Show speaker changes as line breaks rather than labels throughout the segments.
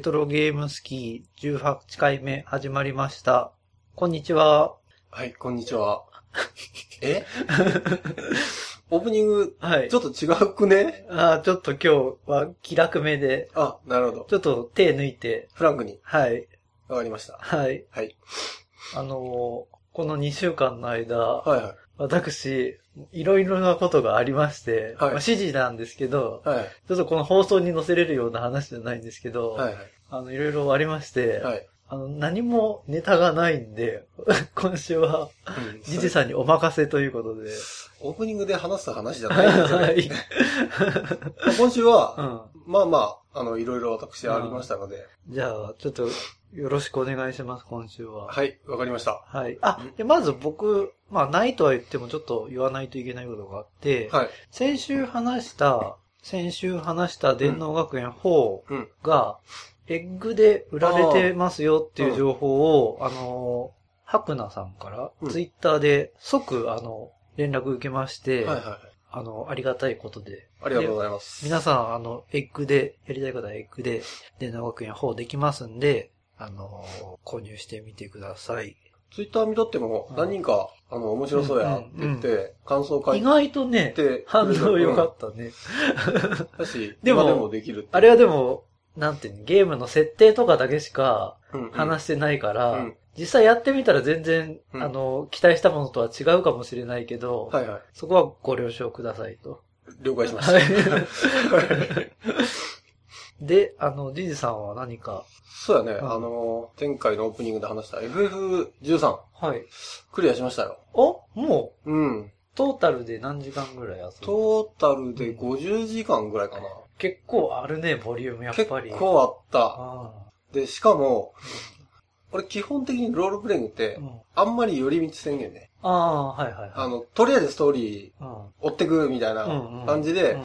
はい。レトロゲームスキー18回目始まりました。こんにちは。
はい、こんにちは。え？オープニング、
はい。
ちょっと違うくね？
あーちょっと今日は気楽めで、
あ、なるほど。
ちょっと手抜いて、
フランクに。
はい。
わかりました。
はい。
はい。
あのーこの2週間の間、
はいはい。
私、いろいろなことがありまして、
はい
まあ指示なんですけど、
はい。
ちょっとこの放送に載せれるような話じゃないんですけど、
はい
あの、いろいろありまして。あの、何もネタがないんで、今週は、
うん
ジジさんにお任せということで。
オープニングで話す話じゃないんですよね。
はい。
ま あ今週は、
うん。
まあまあ、あの、いろいろ私ありましたので、
じゃあ、ちょっと、よろしくお願いします、今週は。
はい、わかりました。
はい。あ、でまず僕、まあ、ないとは言ってもちょっと言わないといけないことがあって、
はい。
先週話した、先週話した電脳学園4
うん。
が、エッグで売られてますよっていう情報を、あの、ハクナさんから
う、ん
ツイッターで即、あの、連絡受けまして、
はいはいはい。
あの、ありがたいことで。
ありがとうございます。
皆さん、あの、エッグで、やりたい方はエッグで、電脳学園4できますんで、あの、購入してみてください。
ツイッター見とっても、
うん。
何人か、あの、面白そうやって言って、感想書い
意外とね、
て、
反応良かったね。
だし、
でも
今でもできる
あれはでも、なんていうの、ゲームの設定とかだけしか話してないから、
うん。
実際やってみたら全然、
うん。
あの、期待したものとは違うかもしれないけど、
はいはい。
そこはご了承くださいと。
了解しました。
はい。で、あの、ジジさんは何か、
そうやね、
うん
あの、前回のオープニングで話した FF13、
はい。
クリアしましたよ。
おもう、
うん。
トータルで何時間ぐらい遊ぶ
トータルで50時間ぐらいかな。
結構あるね、ボリュームやっ
結
ぱり。
構あった。
あ
で、しかも、俺基本的にロールプレイングってあんまり寄り道せんねんね。
あー、はいはいはい。
あの、とりあえずストーリー
うん、
追ってくみたいな
うんうん
感じで
うん、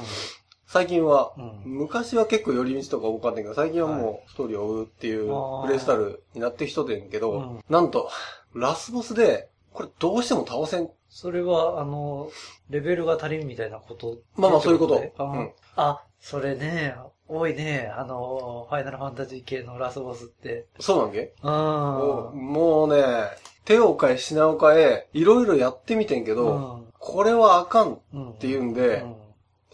最近は、
うん。
昔は結構寄り道とか多かったけど、最近はもうストーリーを追うっていうプレイスタイルになってきとってんけど、
うん。
なんと、ラスボスで、これどうしても倒せん。
それは、あの、レベルが足りんみたいなこと？
まあまあそういうこと。
あ,、
うん。
あ、それね、多いね、あの、ファイナルファンタジー系のラスボスって。
そうなんけ？
うん。
もうね、手を変え品を変え、いろいろやってみてんけど、これはあかん。
うん、
っていうんで
うん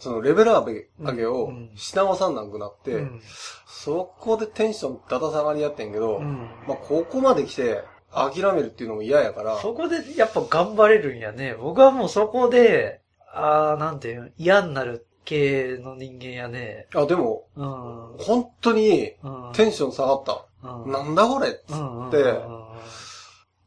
そのレベル上げ上げを
うん
し直さんなくなって、
うん
そこでテンションだだ下がりやってんけど、
うん
まあここまで来て諦めるっていうのも嫌やから、
そこでやっぱ頑張れるんやね。僕はもうそこで、あー、なんていうの嫌になる系の人間やね。
あ、でも、
うん。
本当に
うん
テンション下がった。
うん
なんだこれ？っつって、
うんうんうんうん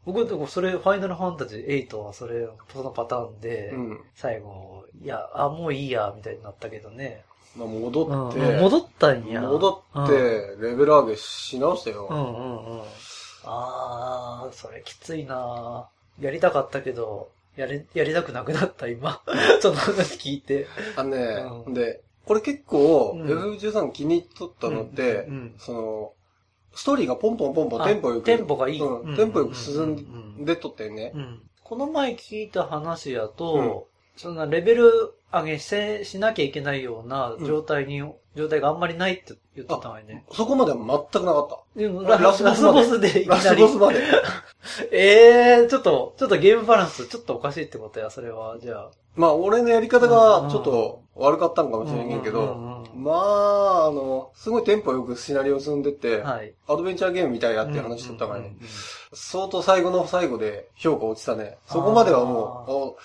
僕、それ、ファイナルファンタジー8はそれ、そのパターンで、
うん。
最後、いや、あ、もういいや、みたいになったけどね。
まあ戻って、
うんうん戻ったんや。
戻って、レベル上げし直したよ。
うん、うんうんうん。あー、それきついなやりたかったけど、やり、やりたくなくなった、今。その話聞いて。
あのね、
うん
で、これ結構、
うん
F13 気に入っとったのって、
うんうん
その、ストーリーがポンポンポンポンテンポよく、
テンポがいい。
うん、テンポよく進
うん
んでっとったよね。
うんこの前聞いた話やと、そんなレベル上げせしなきゃいけないような状態に、状態があんまりないって言ってたわよね。
そこまでは全くなかっ
でも
ラ
ラ
ラスボスまで
いき
た。
なり
ラスボ。スまで。
え えー、ちょっと、ちょっとゲームバランスちょっとおかしいってことや、それは。じゃあ。
まあ、俺のやり方がちょっと悪かったんかもしれんけ
うん
ど、
うんうん
まあ、あの、すごいテンポよくシナリオ進んでって、
はい。
アドベンチャーゲームみたいやって話しとったからね
うんうん。
相当最後の最後で評価落ちたね。そこまではもう、お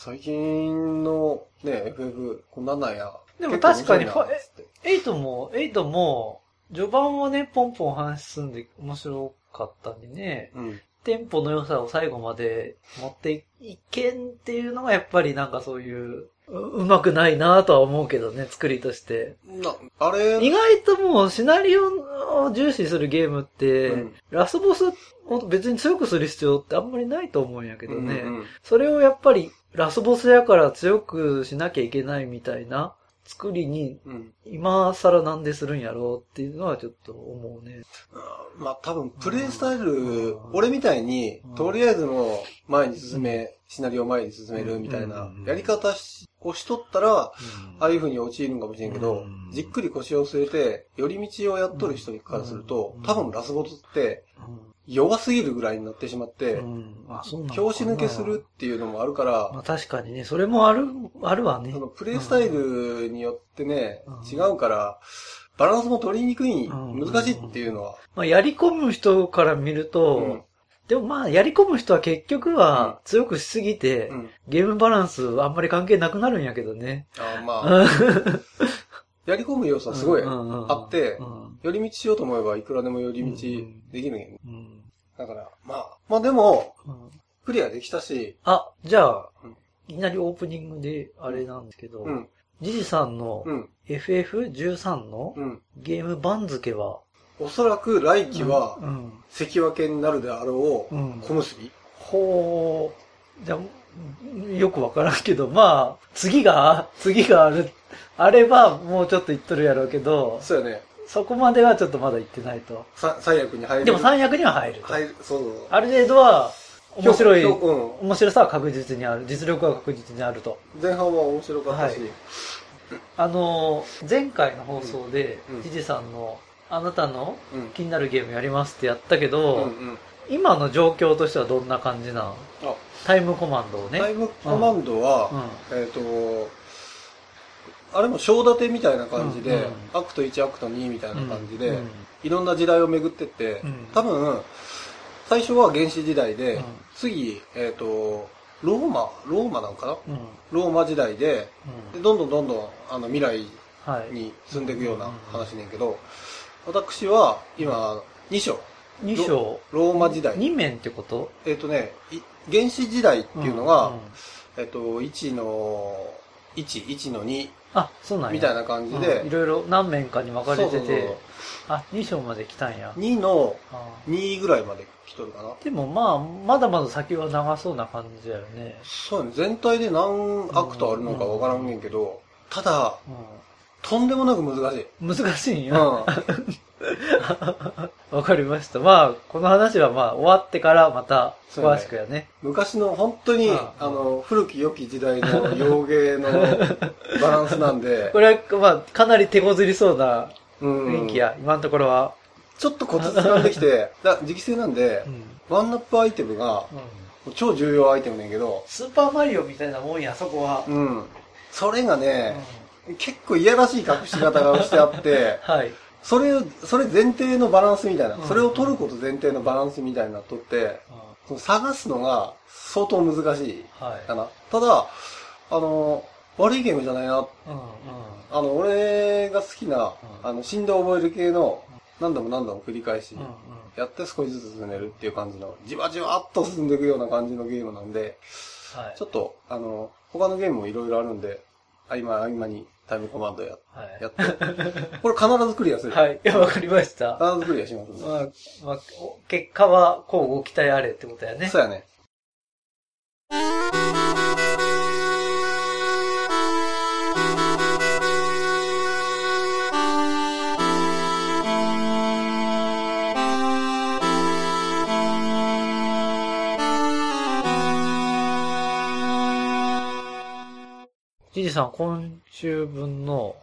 最近のね、FF、こんなんなんや。
でも確かに
結構面白いなつって
エイトも、エイトも、序盤はね、ポンポン話進んで面白かったんでね、
うん。
テンポの良さを最後まで持っていけんっていうのがやっぱりなんかそういう、ううまくないなとは思うけどね、作りとして。
な、あれ、
意外ともうシナリオを重視するゲームって、
うん
ラスボスを別に強くする必要ってあんまりないと思うんやけどね。
うんうん
それをやっぱりラスボスやから強くしなきゃいけないみたいな作りに、
うん。
今更なんでするんやろうっていうのはちょっと思うね。
まあ多分、プレイスタイル
うん、
俺みたいに
うん、
とりあえずもう前に進め、シナリオを前に進めるみたいな
うん。
やり方しをしとったら、ああいう風に陥るんかもしれんけど
うん、
じっくり腰を据えて、寄り道をやっとる人からすると
うん、
多分ラスボスって
うん
弱すぎるぐらいになってしまって
う、ん。あ、そうな
抜けするっていうのもあるから
ま、あ確かにね、それもある、あるわね。
そ。のプレイスタイルによってね
うん、
違うから、バランスも取りにくい、
うん。
難しいっていうのは、
まあやり込む人から見ると、
うん。
でもまあやり込む人は結局は強くしすぎて、
うん。
ゲームバランスあんまり関係なくなるんやけどね。
あまあ、やり込む要素はすごい
あ
あって
う、ん。
寄り道しようと思えばいくらでも寄り道できるんやね。
うん。
だから、まあ、まあでも、
うん。
クリアできたし、
あ、じゃあ
うん、
いきなりオープニングであれなんですけど、
うん、
ジジさんの
うん、
FF13 の
うん。
ゲーム番付は、
おそらく来期は
う、ん。
関脇になるであろう
うん、
小結。び。
ほう、じゃあよくわからんけど、まあ、次が、次がある、あればもうちょっと言っとるやろうけど、
そうやね。
そこまではちょっとまだ言ってないと。
さ最悪に入る。
でも三役には入ると。
入る、そうそう。
ある程度は、面白い、
評うん。
面白さは確実にある。実力は確実にあると。
前半は面白かったし、
はいあのー、前回の放送で
うん、
ジジさんの、あなたの
うん。
気になるゲームやりますってやったけ
うん
ど、
うん。
今の状況としてはどんな感じなん？
あ、
タイムコマンドをね。
タイムコマンドは、
うん
えっ、と、あれも章立てみたいな感じで、
うんうん
アクト1、アクト2みたいな感じで、
うん
いろんな時代を巡ってって、
うん
多分、最初は原始時代で、
うん
次、えっ、と、ローマ、ローマなんかな？
うん。うん。
ローマ時代で、でどんどんどんどんあの未来
はい。
に進んでいくような話ねんけど、私は今、2章、
2章。
ローマ時代。
2面ってこと？
えっ、とね、い原始時代っていうのが、
んん
えっ、と、1の1、1の2
あ、そうなんや。
みたいな感じで、
うん。いろいろ何面かに分かれて
そうそうそう。
て、あ、2章まで来たんや。
2の
あ
2ぐらいまで来とるかな。
でもまあ、まだまだ先は長そうな感じだよね。
そうね、全体で何アクトあるのかわからんねんけど、ただ、とんでもなく難しい。
うん、難しいん
う
や。
ん。
わかりました。まあ、この話はまあ、終わってからまた詳しくやね。
昔の本当に、
うん
あの、古き良き時代の 洋芸のバランスなんで
こ、れは、まあ、かなり手こずりそうな
うん
雰囲気や、今のところは。
ちょっとコツ掴んできて、だ時期性なんで
う、ん
ワンナップアイテムが
うん
超重要アイテムねんけど、
スーパーマリオみたいなもんや、そこは。
うん。それが
うん
ね、結構いやらしい隠し方がしてあって、
はい。
それ、それ前提のバランスみたいな
うん、
それを取ること前提のバランスみたいになっとって、その探すのが相当難しい
はい。
かな。ただ、あの、悪いゲームじゃないな。
うんうん
あの、俺が好きな、
うん
あの、死んで覚える系の、何度も何度も繰り返し
うんうん、
やって少しずつ進めるっていう感じの、じわじわっと進んでいくような感じのゲームなんで、
はい
ちょっと、あの、他のゲームもいろいろあるんで、合間合間にタイムコマンドや
はい
やって、これ必ずクリアする。
はい。いや、わかりました。
必ずクリアしますんで。
まあ、まあ、お結果は、こうご期待あれってことやね。
そうやね。
さん、今週分の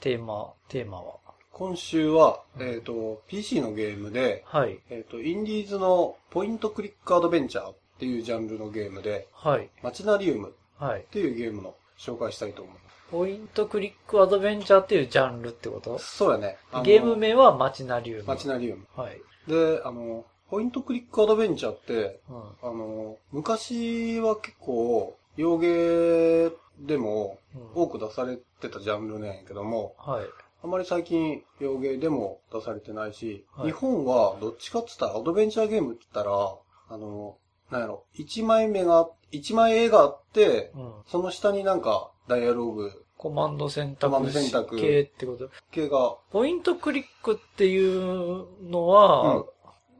テーマ、テーマは？
今週は、
うん
えっ、と、PC のゲームで、
はい。
えっ、と、インディーズのポイントクリックアドベンチャーっていうジャンルのゲームで、
はい。
マチナリウムっ
はい。
ていうゲームの紹介したいと思いま
ポイントクリックアドベンチャーっていうジャンルってこと？
す。そうやね。あの
ゲーム名はマチナリウム。
マチナリウム。
はい。
で、あの、ポイントクリックアドベンチャーって、
うん。
あの、昔は結構、洋芸でも
うん
多く出されてたジャンルなんやけども、
はい。
あまり最近洋芸でも出されてないし、
はい
日本はどっちかって言ったらアドベンチャーゲームって言ったら、あの、なんやろ、1枚目が、1枚絵があって、
うん。
その下になんかダイアログ
コマンド選
コマン
択
ド選択
系ってこと？
系が、
ポイントクリックっていうのは、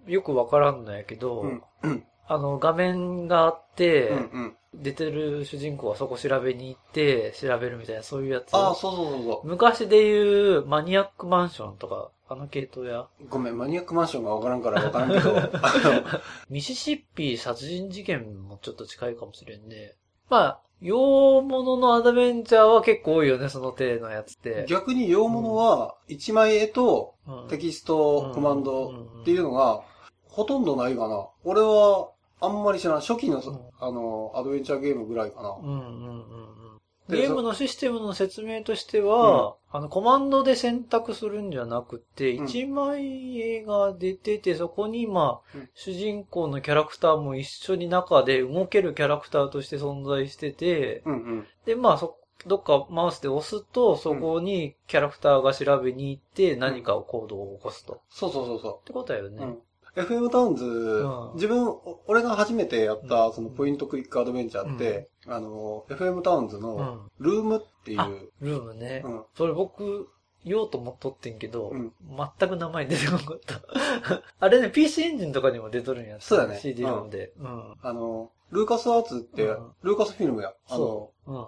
よくわからんのやけど、
うん、うん、
あの、画面があって、
うん、うん。
出てる主人公はそこ調べに行って、調べるみたいな、そういうやつ。
ああ、そうそうそうそ
昔で言うマニアックマンションとか、あの系統や、
う。ごめん、マニアックマンションがわからんからわからんけど、あ
ミシシッピ殺人事件もちょっと近いかもしれんね。まあ、洋物のアドベンチャーは結構多いよね、その手のやつって
の。逆に洋物は、一枚絵と
うん
テキスト、コマンドっていうのが、ほとんどないかな。俺は、あんまり知らん。初期の、
うん
あの、アドベンチャーゲームぐらいかな。
うんうんうんゲームのシステムの説明としては、あの、コマンドで選択するんじゃなくて、
うん
一枚絵が出てて、そこに、まあ、
うん
主人公のキャラクターも一緒に中で動けるキャラクターとして存在してて、
うんうん。
で、まあ、そ、どっかマウスで押すと、そこにキャラクターが調べに行って、何かを行動を起こすと。っ
そうそうそうそ
てことだよ
う。
ね。
うん。FM タウンズ、
ん
自分、お俺が初めてやった、
うん
そのポイントクリックアドベンチャーって、あの、FM タウンズの、
うん。
ルームっていう、
あルームね。
うん
それ僕、言おうと思っとってんけど、
うん
全く名前出てこなかった。あれね、PC エンジンとかにも出とるんやつ。
そうだね
CD ロムで。うん。
あの、ルーカスアーツって、
うん
ルーカスフィルムや。あの、
そう。うんうん。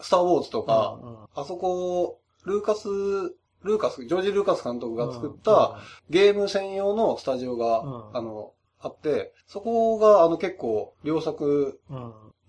スターウォーズとか、あそこ、ルーカス、ルーカス、ジョージ・ルーカス監督が作った、ゲーム専用のスタジオが、
うん
あの、あって、そこが、あの、結構、良作。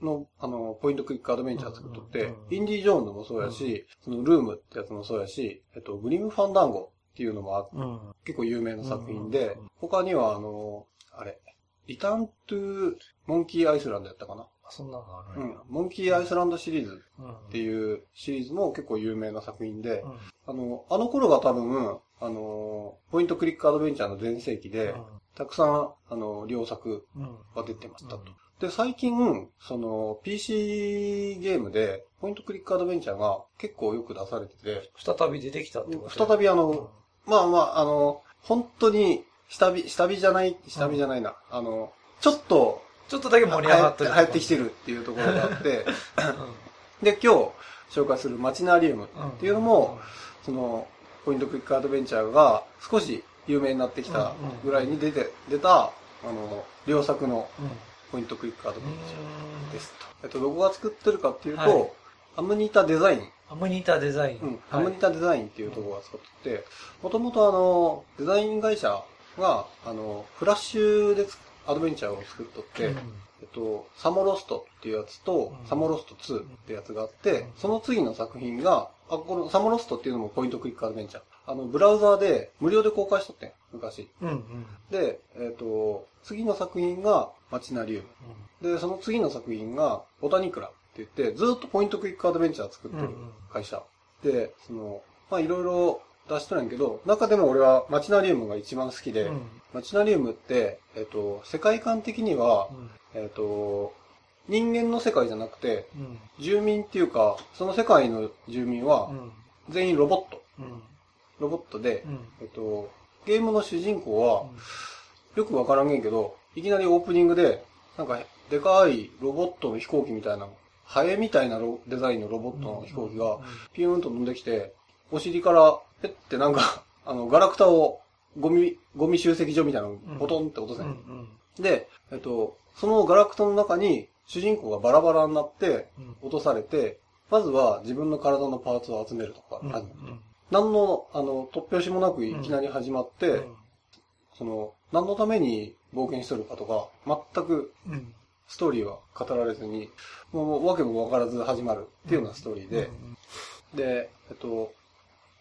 の、あの、ポイントクリックアドベンチャー作っとって、
うん
インディ・ジョーンズもそうやし、その、ルームってやつもそうやし、えっと、グリム・ファンダンゴっていうのもあって、
うん。
結構有名な作品で、
うん
他には、あの、あれ、リターン・トゥ・モンキー・アイスランドやったかな。
あそんなのあるんや
うん。モンキー・アイスランドシリーズ
うん。
っていうシリーズも結構有名な作品で、
うん。
あの、あの頃が多分、あの、ポイントクリックアドベンチャーの全盛期で、たくさん、あの、良作
うん。うん。
が出てましたと。
うん
で、最近、その、PC ゲームで、ポイントクリックアドベンチャーが結構よく出されてて、
再び出てきたってこと？
再びあの、
うん
まあまあ、あの、本当に、下火、下火じゃない、下火じゃないな。あの、ちょっと、
ちょっとだけ盛り上がってる。
流行ってきてるっていうところがあって、で、今日紹介するマチナリウム
うん。
っていうのも、その、ポイントクリックアドベンチャーが少し有名になってきたぐらいに出て、出た、あの、良作の。ポイントクリックアドベンチャ
うん
ーですと。えっと、どこが作ってるかっていうと、
はい
アムニタデザイン。
アムニタデザイン。
うん。ア
はい
ムニタデザインっていうところが作ってて、もともとあの、デザイン会社が、あの、フラッシュでつアドベンチャーを作っとって、
うん
えっと、サモロストっていうやつと、
うん
サモロスト2ってやつがあって、
うん
その次の作品が、あ、このサモロストっていうのもポイントクリックアドベンチャー。あの、ブラウザーで無料で公開しとってん、昔。
うん。うん。
で、えっ、と、次の作品がマチナリウム。で、その次の作品がボタニクラって言って、ずっとポイントクイックアドベンチャー作ってる会社。で、その、まあいろいろ出しとるんやけど、中でも俺はマチナリウムが一番好きで、
うん。
マチナリウムって、えっ、と、世界観的には
う、ん。
えっ、と、人間の世界じゃなくて、
うん。
住民っていうか、その世界の住民は
うん。
全員ロボット。
うん。
ロボットで、
うん。
えっ、と、ゲームの主人公は、よくわからんげんけど、いきなりオープニングで、なんか、でかいロボットの飛行機みたいな、ハエみたいなロデザインのロボットの飛行機が、ピューンと飛んできて、お尻から、ペッてなんか、あの、ガラクタを、ゴミ、ゴミ集積所みたいなのをポトンって落とせ
うん。
ん、
うん。
で、えっと、そのガラクタの中に、主人公がバラバラになって、
うん。
落とされて、まずは自分の体のパーツを集めるとか、
うん。
あの何の、あの、突拍子もなくいきなり始まって、その、何のために冒険しとるかとか、全く
うん。
ストーリーは語られずに、もうわけもわからず始まるっていうようなストーリーで、で、えっと、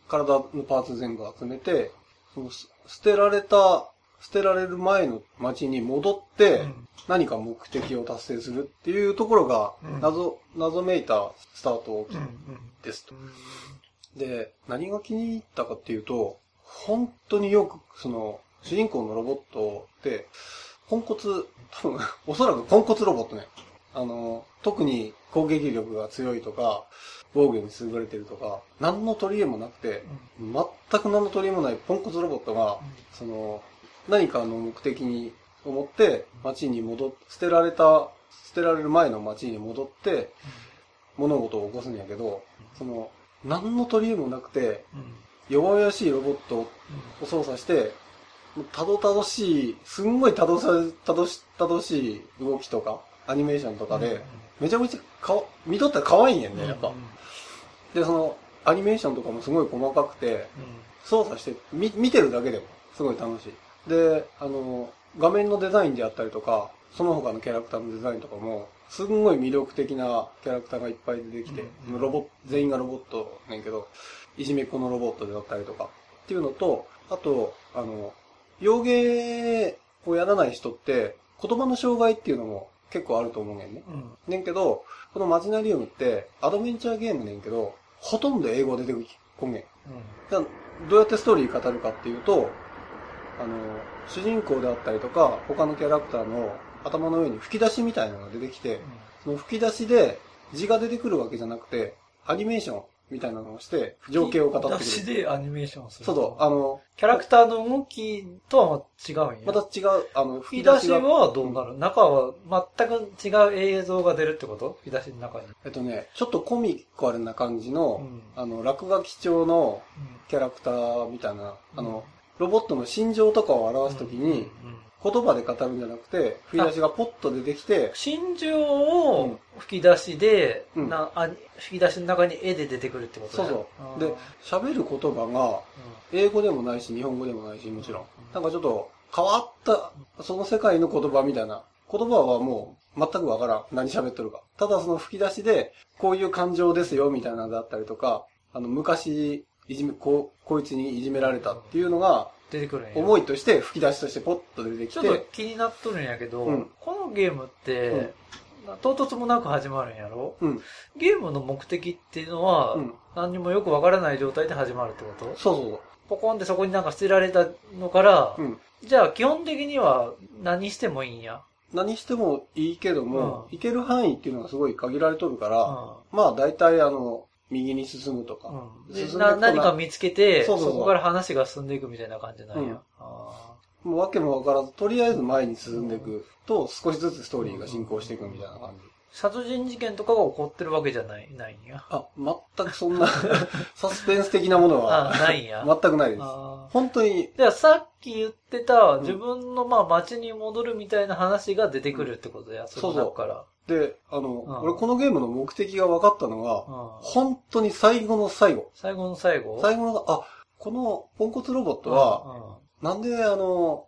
体のパーツ全部集めて、そのす捨てられた、捨てられる前の街に戻って、何か目的を達成するっていうところが
うん
謎、謎めいたスタート。ですと。で、何が気に入ったかっていうと、本当によく、その、主人公のロボットって、ポンコツ、多分、おそらくポンコツロボットね。あの、特に攻撃力が強いとか、防御に優れてるとか、何の取り柄もなくて、全く何の取り柄もないポンコツロボットが、その、何かの目的に思って、街に戻っ、捨てられた、捨てられる前の街に戻って、物事を起こすんやけど、その、何の取り柄もなくて、弱々しいロボットを操作して、たどたどしい、すんごいたどさ、たどし、たどしい動きとか、アニメーションとかで、めちゃめちゃかわ、見とったら可愛いんやんね、やっぱ
うん。
で、その、アニメーションとかもすごい細かくて、操作して、み、見てるだけでもすごい楽しい。で、あの、画面のデザインであったりとか、その他のキャラクターのデザインとかも、すんごい魅力的なキャラクターがいっぱい出てきて、
うん
ロボ全員がロボットねんけど、いじめっ子のロボットであったりとか、っていうのと、あと、あの、洋芸をやらない人って、言葉の障害っていうのも結構あると思うねんね。
うん。
ねんけど、このマジナリウムって、アドベンチャーゲームねんけど、ほとんど英語出てこんねん。だからどうやってストーリー語るかっていうと、あの、主人公であったりとか、他のキャラクターの頭の上に吹き出しみたいなのが出てきて、その吹き出しで字が出てくるわけじゃなくて、アニメーションみたいなのをして、情景を語ってくる。
私でアニメーションする。
そうあの、
キャラクターの動きとは違うんや。
また違う、あの、
吹き出し
が
はどうなる、中は全く違う映像が出るってこと？吹き出しの中に。
えっとね、ちょっとコミカルな感じの、
うん
あの、落書き調のキャラクターみたいな、あの、ロボットの心情とかを表すときに、
うんうん
言葉で語るんじゃなくて、吹き出しがポッと出てきて、
心情を吹き出しで、
うん
なあ吹き出しの中に絵で出てくるってこと
そうそう。で、喋る言葉が、英語でもないし、日本語でもないし、もちろん。なんかちょっと変わった、その世界の言葉みたいな。言葉はもう全くわからん。何喋ってるか。ただその吹き出しで、こういう感情ですよ、みたいなのだったりとか、あの、昔、いじめ、こう、こいつにいじめられたっていうのが、
出てくるんや。
思いとして吹き出しとしてポッと出てき
ちょっと
て、
気になっとるんやけど、
うん
このゲームって、唐突もなく始まるんやろ？
うん。
ゲームの目的っていうのは、
うん。
何にもよくわからない状態で始まるってこと？
そうそう
ポコンってそこになんか捨てられたのから。じゃあ基本的には何してもいいんや？
何してもいいけども、
うん
行ける範囲っていうのがすごい限られとるから、
う
まあ大体あの、右に進むとか。
んうんでな何か見つけて
そうそうそう
こから話が進んでいくみたいな感じなんや。
うん
あ
もう訳もわからず、とりあえず前に進んでいくと、少しずつストーリーが進行していくみたいな感じ。
ー殺人事件とかが起こってるわけじゃない、ないんや。
あ、全くそんな サスペンス的なものは
あないんや。
全くないです。本当に、
じゃあさっき言ってた
ん
自分のまあ街に戻るみたいな話が出てくるってことや、
そうそう
の中から。
で、あの、
ん
俺このゲームの目的が分かったのが、
うん
本当に最後の最後。
最後の最後？
最後の、あ、このポンコツロボットは、なんであの、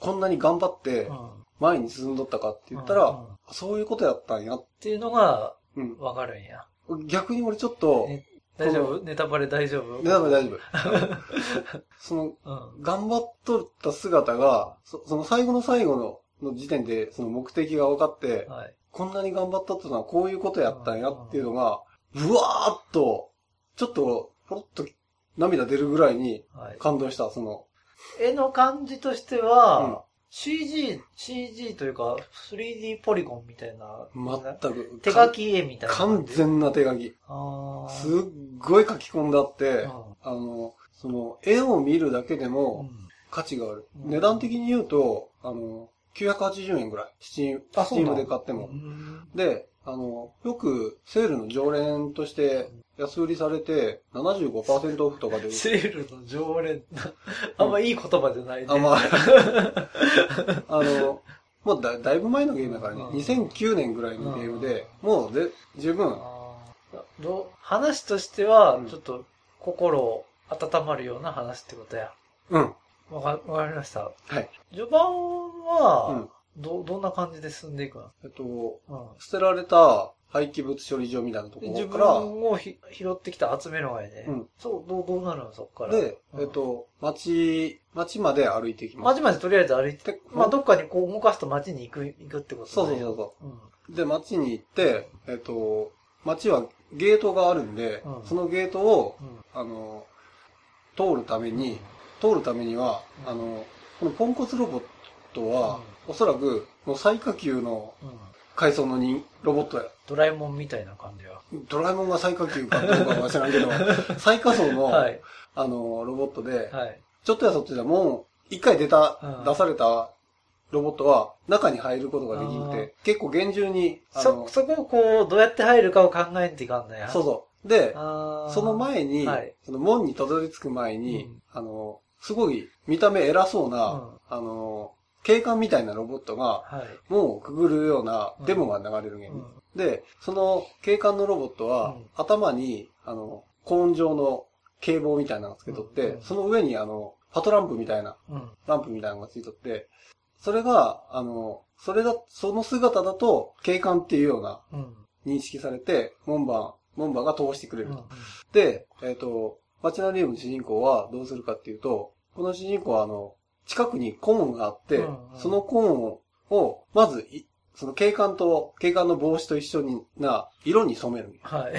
こんなに頑張って
うんうん
前に進んどったかって言ったら、
うんうん
そういうことやったんや。
っていうのが
うん。
わかるんや。
逆に俺ちょっと、
ね大丈夫？ネタバレ大丈夫？
ね大丈夫大丈夫。その、
うん。
頑張っとった姿が、そその最後の最後のの時点でその目的が分かって、
はい。
こんなに頑張っとったのはこういうことやったんやっていうのが、ぶわーっと、ちょっと、ポロッと涙出るぐらいに
はい。
感動した、その、
絵の感じとして
うん
は、CG、CG というか 3D ポリゴンみたいな、
全く、
手書き絵みたいな。
完全な手書き。すっごい書き込んであって、
うん
あの、その、絵を見るだけで
う
も
ん
価値がある。
うん
値段的に言うと、あの、980円ぐらい。 Steam、Steamで買っても
う。ん
で、あの、よくセールの常連として安売りされて75%オフとかで。売
セールの常連。あんまいい言葉じゃないね。
あ、まあ、あの、もうだだいぶ前のゲームだからね、
うん。
2009年ぐらいのゲームで、もうで十分、
どう話としては
うん、
ちょっと心温まるような話ってことや。
うん、
わか、わかりました。
はい。
序盤
う
は
ん、
ど、どんな感じで進んでいくの？
えっと、
うん。
捨てられた廃棄物処理場みたいなところから、
分をひ拾ってきて集めるわけで。
うん
そう、どう、どうなるのそっから。
で、
うん
えっ、と、町、町まで歩いていきます。
街までとりあえず歩いて、
で
まあ、どっかにこう動かすと街に行く、行くってこと
そうそう
う。
そうそ
うん。
う。で、町に行って、えっ、と、町はゲートがあるんで、
うん
そのゲートを、
うん。
あの、通るために、通るためには、
うん
あの、このポンコツロボットは、おそらく、もう最下級の
うん。
階層の人、ロボットや。
ドラえもんみたいな感じは。
ドラえもんが最下級かどうかは知らんけど、最下層の、
はい。
あの、ロボットで、
はい。
ちょっとやそっとじゃもう、一回出た、
うん
出されたロボットは中に入ることができて、結構厳重に、あ
そ、
の、
そこをこう、どうやって入るかを考えんといかんのや。
そうそう。で、その前に、
はい
その門にたどり着く前に、
うん
あの、すごい見た目偉そうな、
うん
あの、警官みたいなロボットが、
はい。
門をくぐるような
うん
デモが流れるゲーム。で、その警官のロボットは、
うん
頭に、あの、コーン状の警棒みたいなのがつけとって、
うん
その上にあの、パトランプみたいな、
うん。
ランプみたいなのがついとって、それが、あの、それだ、その姿だと警官っていうような
うん。
認識されて、門番、門番が通してくれると。
うん。
で、えっ、と、マチナリウムの主人公はどうするかっていうと、この主人公はあの、近くにコーンがあって、
うんうん
そのコーンを、まずい、その警官と、警官の帽子と一緒にな、色に染める。
はい。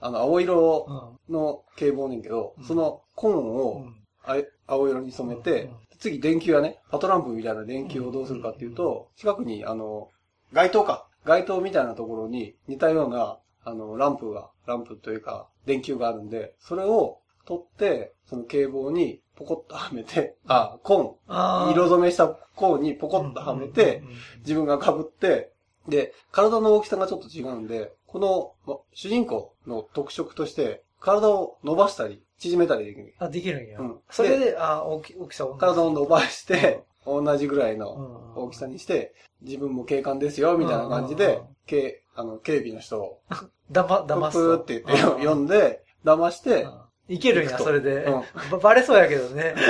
あの、青色
うん。
の警棒ねんけど、
うん
そのコーン
う
を青色に染めて、
うん
次電球やね、パトランプみたいな電球をどうするかっていうと、近くにあの、街灯か。街灯みたいなところに似たような、あの、ランプが、ランプというか、電球があるんで、それを取って、その警棒にポコッとはめて、あ、コー。ン、色染めしたコーンにポコッとはめて、、自分が被って、で、体の大きさがちょっと違うんで、この、ま主人公の特色として、体を伸ばしたり、縮めたりできる。
あ、できるんや。
うん。
それで、あ、大き大きさ同じ
体を伸ばして、同じぐらいの
うん。
大きさにして、自分も警官ですよ、みたいな感じで
うん、
警、あの、警備の人を、
だま、
プ
騙すと。
ーって言ってよ読んで、騙して、
うんいけるんや、それで。
うん。
ばバレそうやけどね。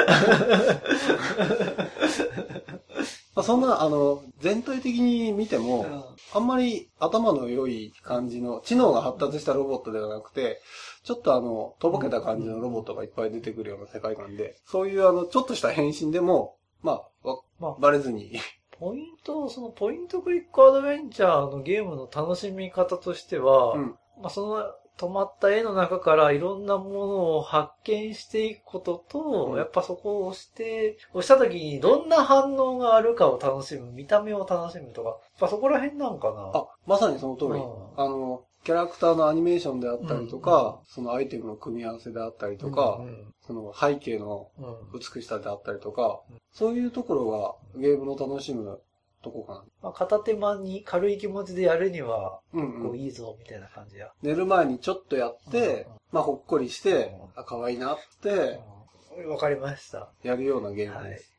まあ、そんな、あの、全体的に見て
う
も、
ん。
あんまり頭の良い感じの、知能が発達したロボットではなくて、ちょっとあの、とぼけた感じのロボットがいっぱい出てくるような世界観で、そういうあの、ちょっとした変身でも、まあ、わ
まあ
バレずに、
ポイント、そのポイントクリックアドベンチャーのゲームの楽しみ方としては、
うん、
まあ、その止まった絵の中からいろんなものを発見していくことと、
うん。
やっぱそこを押して、押した時にどんな反応があるかを楽しむ、見た目を楽しむとか、やっぱそこら辺なんかな。
あ、まさにその通り。
うん。
あの、キャラクターのアニメーションであったりとか、そのアイテムの組み合わせであったりとか、
うん
その背景の
うんうん。
美しさであったりとか
うん、
そういうところがゲームの楽しむとこかな。
まあ、片手間に軽い気持ちでやるには、
うんう。
こうんいいぞ、みたいな感じや。
寝る前にちょっとやって
うん、
まあほっこりして
うん、
あ、可愛いなって
うんわかりました。
やるようなゲーム
はい
です。。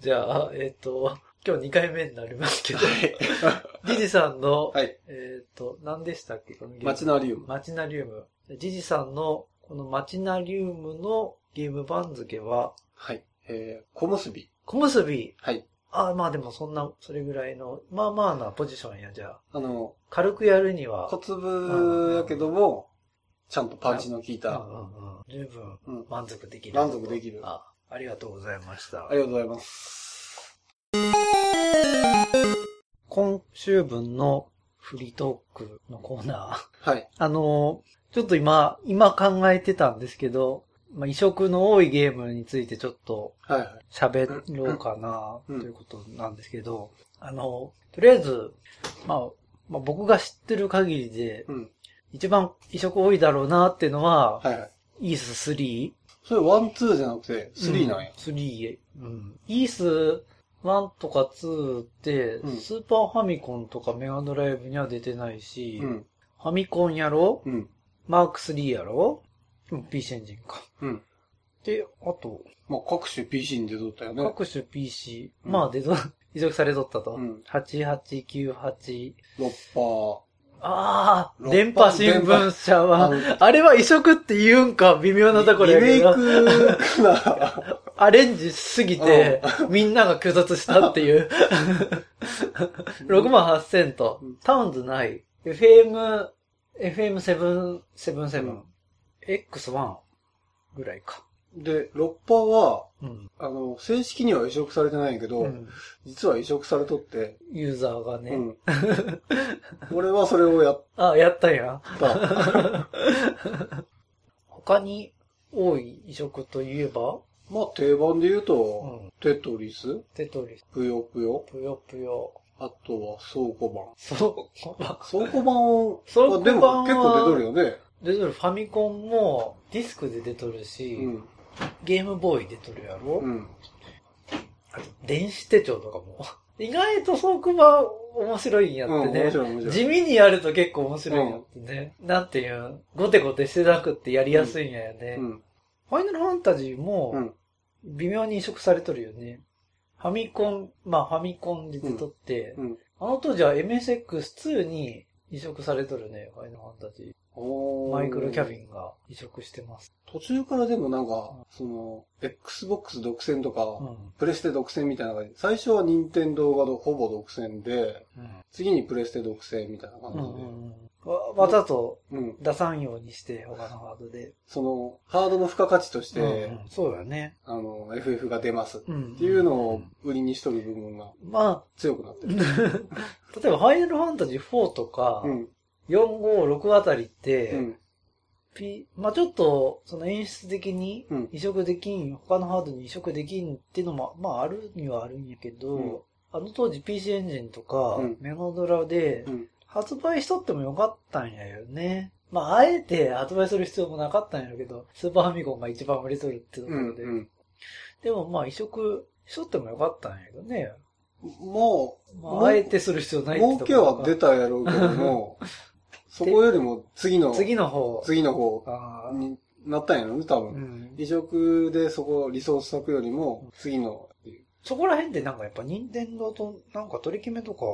じゃあ、えっ、と、今日2回目になりますけど、
はい。
ジジさんの、
はい。
えっ、と、何でしたっけこのゲーム？
マチナリウム。
マチナリウム。ジジさんの、このマチナリウムのゲーム番付は、
はい。えー、小結び。
小結び。
はい。
あまあでもそんな、それぐらいの、まあまあなポジションや、じゃあ。
あの、
軽くやるには、
小粒やけども、ちゃんとパンチの効い
うん
た。
うんうん十分
うん。
満足できる。
満足できる
あ、ありがとうございました。
ありがとうございます。
今週分のフリートークのコーナー。
はい。
あの、ちょっと今、今考えてたんですけど、まあ、移植の多いゲームについてちょっと。喋ろうかな、
うん
ということなんですけど、あの、とりあえず、まあ、まあ、僕が知ってる限りで、
うん。
一番移植多いだろうなっていうのは、
はいはい。
イース3。
それワン、ツーじゃなくて、スリーなんや。
3。うん。イース1とか2って、
うん
スーパーファミコンとかメガドライブには出てないし、
うん。
ファミコンやろ
うん。
マーク3やろうん ?PC エンジンか。
うん。
で、あと、
まあ、各種 PC に出とったよね。
各種 PC、
うん
まあ、デゾ、移植されとったと。
うん
8898。
ロッパ
ああ、電波新聞社
あ
は
の、
あれは移植って言うんか微妙
ー。
なところや
リメイクかな
アレンジしすぎて、みんなが拒絶したっていう。6万8000と
うん、
タウンズない。FM、FM777、
うん
X1 ぐらいか。
で、ロッパは、
うん。
あの、正式には移植されてないけど、
うん
実は移植されとって、
ユーザーがね。
うん。俺はそれをやっ
あ、やったんや。
た。
他に多い移植といえば、
まあ、定番で言う
う
と、
ん。
テトリス、
テトリス、
ぷよぷよ、
ぷよぷよ。
あとは倉庫版。
そう、
倉庫版を、
倉庫版は
でも結構出とるよね。
出とるファミコンもディスクで出とるし、
うん。
ゲームボーイ出とるやろ、
うん。
あと電子手帳とかも。意外と倉庫版面白いんやって
うん、
ね。
面白い面白い。
地味にやると結構面白いんやってね。なんていうん、ゴテゴテしてなくってやりやすいんやよね。
うん。
ファイナルファンタジー
う
も
ん。
微妙に移植されとるよね。ファミコン、まあファミコンで出とって、
うん。
あの当時は MSX2 に移植されとるね、ファイナルファンタジー。マイクロキャビンが移植してます。
途中からでもなんか、その、Xbox 独占とか、
うん。
プレステ独占みたいな感じ。最初は任天堂がほぼ独占で、次にプレステ独占みたいな
うん。う
感じで。
んうんわわざと
うん。
出さんようにして、他のハードで。
その、ハードの付加価値として、
うんうんそうだね。
あの、FF が出ます。っ
うん。
ていうのを売りにしとる部分が
ま
強くなってる。
あ、例えば、ファイナルファンタジー4とか、
うん。
4、5、6あたりって、
うん。
P、まあちょっと、その演出的に
うん
移植できん、他のハードに移植できんっていうのも、まああるにはあるんやけど、
うん
あの当時 PC エンジンとか、
うん
メガドラで
うん。
発売しとってもよかったんやよね。まああえて発売する必要もなかったんやけど、スーパーファミコンが一番売れとるってとこ
うん。
ろで。
うん。
でもまあ移植しとってもよかったんやけどね。
もう
ああえてする必要
う、
ないって
儲け
ところが
は出たやろうけども、そこよりも次の、
次の方。
次の方になったんやろね、多
う
分。
ん
移植でそこ、リソース割くよりも、次の。
そこら辺ってなんかやっぱ任天堂となんか取り決めとか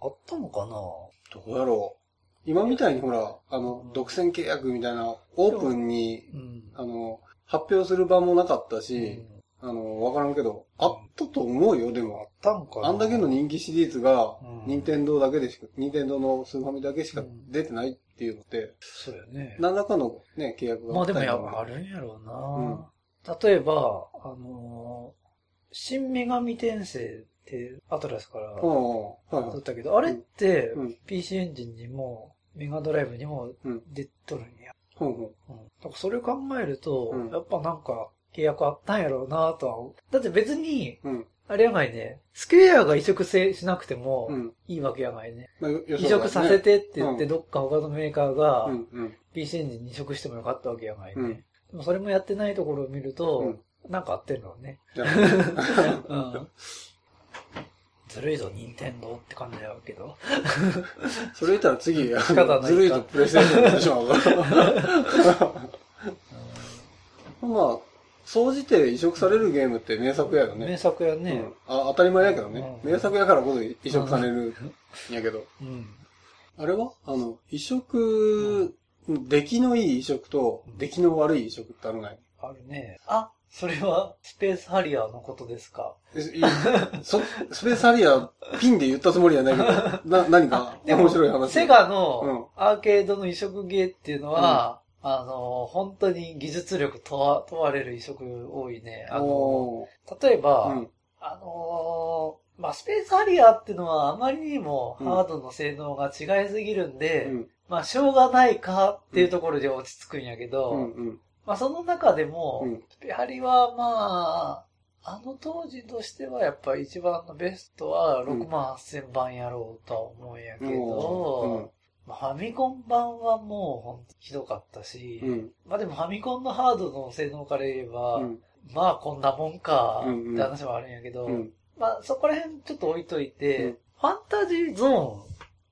あったのかな？
どうやろう。今みたいにほら、あの、独占契約みたいな、オープンに、
うん。
あの、発表する場もなかった
う
し、
ん
あの、わからんけど、あったと思うよ、で
あっ
も。
たんかな
あんだけの人気シリーズが
うん、
任天堂だけでしか、任天堂のスーファミだけしか
うん
出てないっていうのって、
そうよね。
何らかのね、契約が
まあでもや
ったんろうね
あるんやろうな、例えば、あのー新女神転生ってアトラスから。撮ったけど、あれって
うん
PC エンジンにもメガドライブにも
うん
出とるんや。
ほんほん。
うん。だからそれを考えると、
うん
やっぱなんか契約あったんやろうなとは思う。だって別に、
うん。
あれやがいね、スクエアが移植せしなくても
うん。
いいわけやがいね。
まあ、よ
移植させてって言って、
うん
どっか他のメーカーが。PC エンジンに移植してもよかったわけやがいね。
うん
でもそれもやってないところを見ると、
うん
なんか合ってるのね。うん。ずるいぞ、任天堂って感じだけど。
あ、それ言ったら次、ずるいとプレステーションになってしまうから。まあ、総じて移植されるゲームって名作やよ
名
ね。
作やね。
うん、あ当たり前やけどね。
うん
名作やからこそ移植されるんやけど。
うん。
あれは？あの、移植、出来のいい移植と出来の悪い移植ってあるない？
あるね。あ、それはスペースハリアーのことですか？
えいそスペースハリアーピンで言ったつもりはないけど、な、何か面白い話。
セガ
うん
のアーケードの移植ゲーっていうのは、あの、本当に技術力問わ問われる移植多いね。あの、
お
例えば、
ーうん。
あのーまあ、スペースハリアーっていうのはあまりにも
うん
ハードの性能が違いすぎるんで、
うん。
まあ、しょうがないかっていうところで落ち着くんやけど、
うん。うん。
まあ、その中でも、
うん
スペハリはまあ、あの当時としてはやっぱり一番のベストは6万8000番やろうとは思うんやけど、まあファミコン版はもうほんとひどかったし、
うん。うん。
まあでもファミコンのハードの性能から言えば、
うん。
まあこんなもんか
うんうん
って話もあるんやけど、
うん。
まあそこら辺ちょっと置いといて、
うん
ファンタジーゾーン、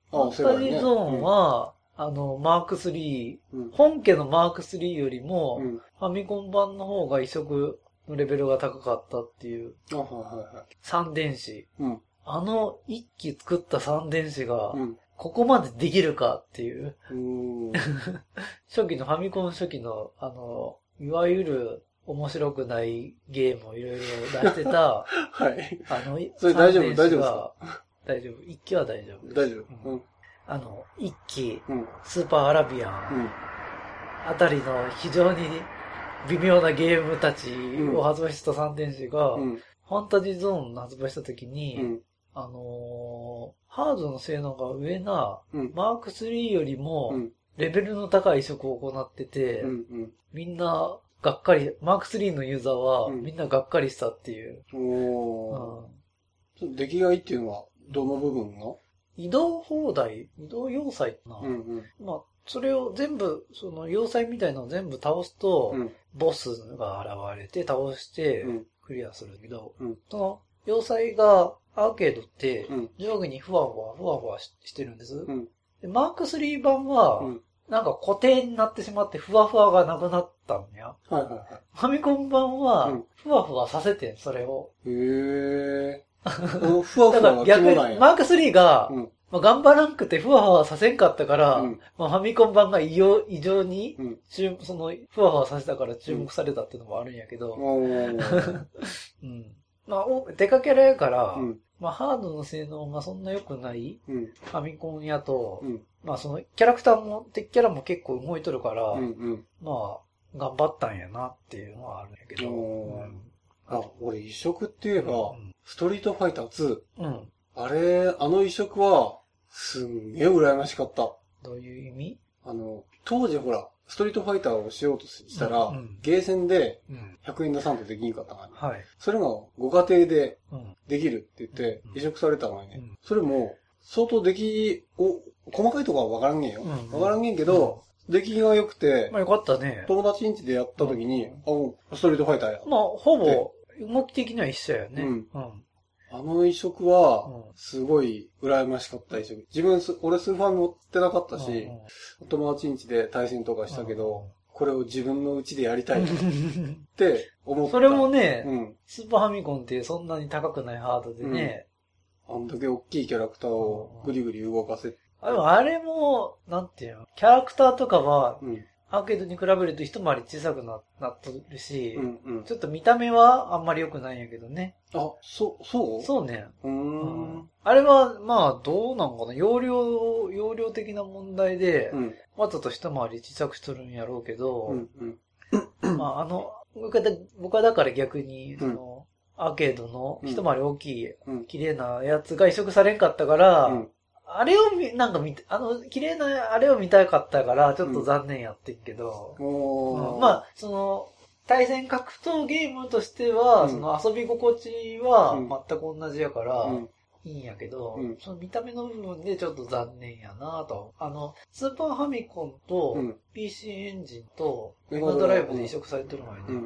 ファンタジーゾーン、は、あの、マーク3、
うん。
本家のマーク3よりも、
うん。
ファミコン版の方が移植のレベルが高かったっていう、
あ、はいはいはい。
三電子。
うん。
あの一機作った三電子が、
うん。
ここまでできるかっていう、
う。
初期のファミコン初期の、あの、いわゆる面白くないゲームをいろいろ出してた、
はい。
あの、
それ大丈夫？大丈夫
大丈夫。一機は大丈夫。
大丈夫。うん。
あの、一機、
うん。
スーパーアラビアン、
うん。
あたりの非常に微妙なゲームたちを発売した三電子が、
うん。
ファンタジーゾーンの発売した時に、
うん。
あのーハードの性能が上な、
うん。
マーク3より
う
も、
ん。
レベルの高い移植を行ってて、
うん。
みんな、がっかり、マーク3のユーザーは、
うん
みんながっかりしたっていう。
おー。
うん
ちょっと出来がいいっていうのは、どの部分が？
移動放題、移動要塞かな、
うんうん。
まあ、それを全部、その要塞みたいなのを全部倒すと、
うん。
ボスが現れて倒して
うん。
クリアするけど、
うん
その要塞がアーケードって
うん。
上下にふわふわふわふわししてるんです。
うん。
でマーク3版は、
うん。
なんか固定になってしまってふわふわがなくなったんや。
はいはいは
ファミコン版は
うん、
ふわふわさせてん、それを。
い。へー。このふわ
だ
ふわが
逆に。マーク3が
うん。
まあ、頑張らんくてふわふわさせんかったから、
うん
まあ、ファミコン版が異様異常に
うん。
注、その、ふわふわさせたから注目されたっていうのもあるんやけど。うん。まあ、おデカキャラやから、
うん。
まあ、ハードの性能がそんな良くない
うん。
ファミコンやと、
うん。
まあ、その、キャラクターも、敵キャラも結構動いとるから、
うん。うん。
まあ、頑張ったんやなっていうのはあるんやけど、
あ、俺移植って言えば、
うん
ストリートファイター2。
うん。
あれ、あの移植は、すんげえ羨ましかった。
どういう意味？
あの、当時ほら、ストリートファイターをしようとしたら、
うんうん
ゲーセンで
うん。
100円出さんとできんかったのに。
はい。
それがご家庭で
うん。
できるって言って
うん
移植されたのにね。
うん
それも、相当出来を、細かいとこはわからんげんよ。
うん
わからんげんけど、出来が良くて
まあ、よかったね。
友達ん家でやった時に、
うん
あ、ストリートファイターや。
まあ、ほぼ、動き的には一緒やね。
うん
うん。
あの移植は
うん、
すごい羨ましかった移植。自分す、俺スーファミ持ってなかったし、友達ん家で対戦とかしたけど、これを自分の家でやりたい っ
うん
て思った。
それもね、
うん。
スーパーファミコンってそんなに高くないハードでね、
あんだけ大きいキャラクターをぐりぐり動かせ、
あれも、なんていうの、キャラクターとかは、
うん。
アーケードに比べると一回り小さくななっとるし、
うんうん。
ちょっと見た目はあんまり良くないんやけどね。
あ、そう、そう？
そうね。
う。うーん。
あれは、まあ、どうなんかな？容量、容量的な問題で
う、ん。
わざと一回り小さくしとるんやろうけど、
うん。うん。
まあ、あの、僕はだから逆に、その、アーケードの一回り大きい、
うん。
綺麗なやつが移植されんかったから、
うん。
あれを見、なんか見て、あの、綺麗なあれを見たかったから、ちょっと残念やってんけど、
おー。
うんまあ、その、対戦格闘ゲームとしては、
うん
その遊び心地は
うん
全く同じやから、
うん。
いいんやけど、
うん
その見た目の部分でちょっと残念やなと。あの、スーパーファミコンと
うん。
PC エンジンと
メガドライブ
メガドライブで移植されてるのに。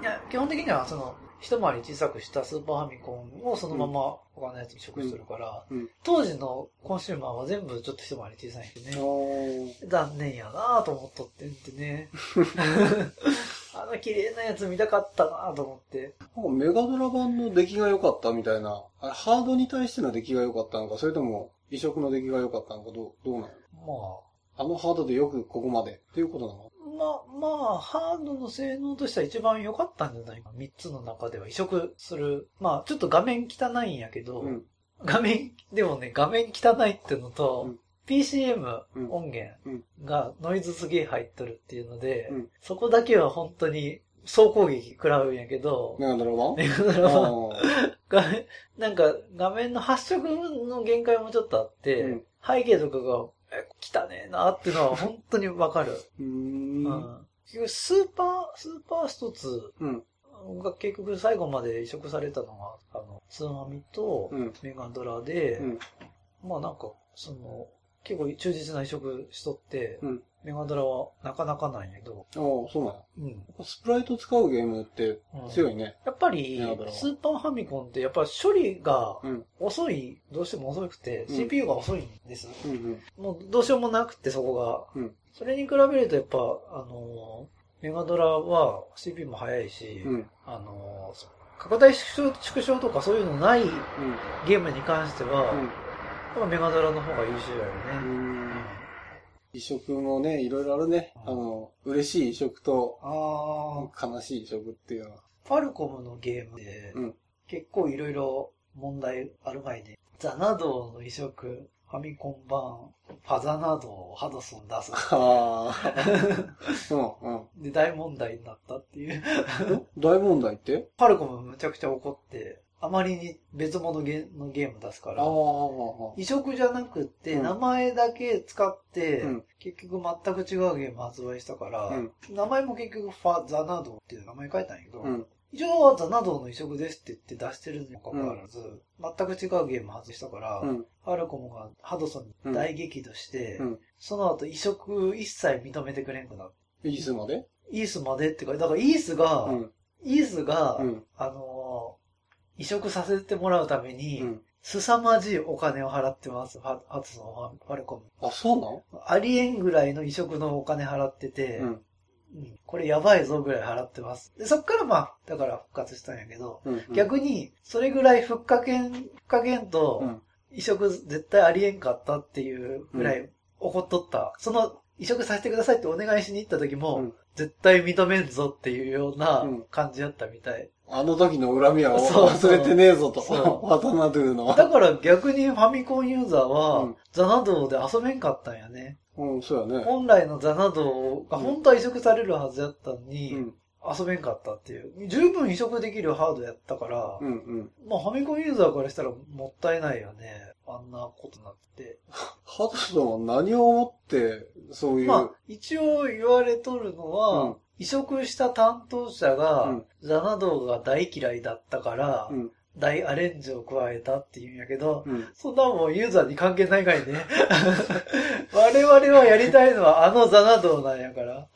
いや、基本的にはその、一回り小さくしたスーパーファミコンをそのまま他のやつに移植するから、
うん。
当時のコンシューマーは全部ちょっと一回り小さいんでね。残念やなと思っとってんってね。あの綺麗なやつ見たかったなと思って。
なんかメガドラ版の出来が良かったみたいな。あれ、ハードに対しての出来が良かったのか、それとも移植の出来が良かったのか、どう、どうなの
ま
あのハードでよくここまでっていうことなの？
あ、まあ、まあ、ハードの性能としては一番良かったんじゃないか。三つの中では移植する。まあ、ちょっと画面汚いんやけど、
うん。
画面、でもね、画面汚いってのと、
うん。
PCM
うん。
音源
うん
がノイズすげえ入っとるっていうので、
うん。
そこだけは本当に総攻撃食らうんやけど、
メガドラ版
メガドラ版
あー
画面、なんか画面の発色の限界もちょっとあって、
うん。
背景とかが、え、汚ねえなっていうのは本当にわかる。
うー。
うんん。結局スーパー、スーパーストツ
うん。
が結局最後まで移植されたのが、あの、スーマミと
うん。
メガドラで、
うん。
まあなんか、その、結構忠実な移植しとって、
うん
メガドラはなかなかなんやけど、
ああ、そうなんや。
うん。
スプライト使うゲームって強いね。
やっぱりスーパーファミコンってやっぱり処理が
うん。
遅い、どうしても遅くて、
うん
CPU が遅いんです。
うんうん。
もうどうしようもなくて、そこが。
うん
それに比べるとやっぱ、あのー、メガドラは CPU も速いし、
うん。
あのー、拡大縮小縮小とかそういうのないゲームに関しては、
うん。
メガドラの方が優秀だよ
う
ね。
ん。移植もね、いろいろあるね。あの、嬉しい移植と
ああ、
悲しい移植っていうのは。
ファルコムのゲームで、
うん
結構いろいろ問題ある前で、ザナドーの移植、ファミコン版、ファザナドーをハドソン出す。
ああ。うんうん。
で、大問題になったっていう。
大問題って？
ファルコムむちゃくちゃ怒って、あまりに別物ゲのゲーム出すから移植じゃなくって、
うん
名前だけ使って、
うん
結局全く違うゲーム発売したから、
うん
名前も結局ファザナドーっていう名前書いたんやけど、
うん。
一応はザナドーの移植ですって言って出してるにもかかわらず、全く違うゲーム発売したから、
うん。
ファルコムがハドソンに大激怒して、
うん。
その後移植一切認めてくれんくなって。
イースまで？
イースまでってか、だからイースが、
うん。
イースが、
うん。
あのー移植させてもらうために、
うん。
凄まじいお金を払ってます、ハハドソンは、ファルコム。
あ、そうなん？
ありえんぐらいの移植のお金払ってて、
うん。
うんこれやばいぞぐらい払ってます。で、そっからまあ、だから復活したんやけど、
うん。
逆に、それぐらい復活券、復活券と、
うん
移植絶対ありえんかったっていうぐらい怒っとった。その、移植させてくださいってお願いしに行った時も、
うん
絶対認めんぞっていうような
うん
感じだったみたい。
あの時の恨みは忘れてねえぞと。
そう
ワタナドゥの。
だから逆にファミコンユーザーは、
うん
ザナドーで遊べんかったんやね。
うん、そうやね。
本来のザナドーが本当は移植されるはずやったのに、
うん、
遊べんかったっていう。十分移植できるハードやったから、
うん、うん。
まあファミコンユーザーからしたらもったいないよね。あんなことになってて。
ハドソンは何を思って、そういう。
まあ、一応言われとるのは、
うん
移植した担当者が、
うん
ザナドーが大嫌いだったから、
うん、
大アレンジを加えたっていうんやけど、
うん。
そんなもんユーザーに関係ないかいね。我々はやりたいのはあのザナドーなんやから。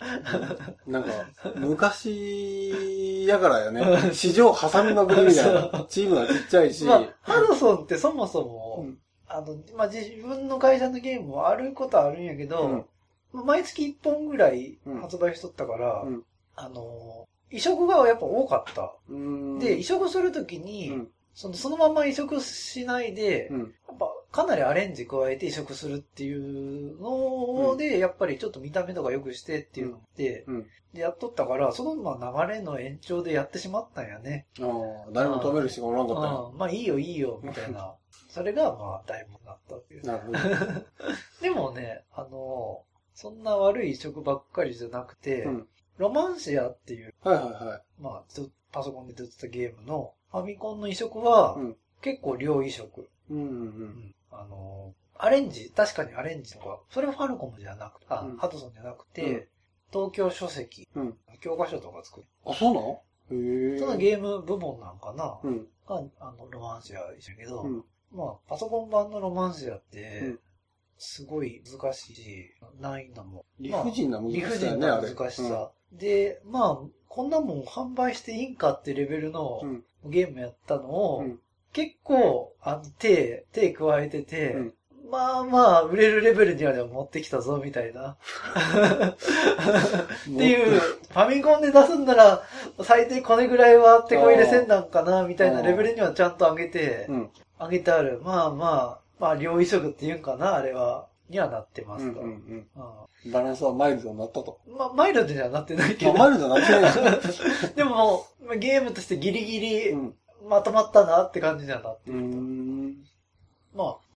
なんか、昔やからやね。市場挟みまくりみたいな。チームがちっちゃいし。
まあ、ハドソンってそもそも、
うん
あの、まあ、自分の会社のゲームもあることはあるんやけど、毎月1本ぐらい発売しとったから、
うん
あの、移植がやっぱ多かった。
うん。
で、移植するときに、
うん、
そのそのまま移植しないで、
うん。
やっぱかなりアレンジ加えて移植するっていうので、やっぱりちょっと見た目とか良くしてっていうので、
うん。
でやっとったから、そのまあ流れの延長でやってしまったんやね。
ああ、誰も止める人がおらんかった
まあいいよいいよ、みたいな。それがまあ大問だったっていう。
なるほど。
でもね、あの、そんな悪い移植ばっかりじゃなくて、
うん
ロマンシアっていう、
はいはいはい。
まあ、ずパソコンで出てたゲームのファミコンの移植は、
うん
結構量移植。
うんうん
あの、アレンジ、確かにアレンジとか、それはファルコムじゃなくて、あ、
うん
ハドソンじゃなくて、
うん
東京書籍、
うん
教科書とか作る。
あ、そうなの？へえ。
そのゲーム部門なんかな、
うん。
が、あの、ロマンシアでしたけど、
うん。
まあ、パソコン版のロマンシアって
うん、
すごい難しいし、難易度も。
理不尽な難
理不
しさやね、
尽な
あれ。
難しさ。で、まあ、こんなもん販売していいんかってレベルの
うん。
ゲームやったのを、
うん
結構、あの、手、手加えてて、
うん
まあまあ、売れるレベルにはでも持ってきたぞ、みたいな。
うん。
っていう、ファミコンで出すんなら、最低これぐらいは手こ入れせんなんかな、みたいなレベルにはちゃんと上げて、
うん。
上げてある。まあまあ、まあ、両移植っていうんかな、あれは、にはなってま
うん
すと。
うんうん。
う
バランスはマイルドになったと。
んまあ、マイルドにはなってないけ
あ、
ど、
マイルドになってないな。
でも、まあゲームとしてギリギリ
うん。
まとまったなって感じにはなって
うーん。
まあ。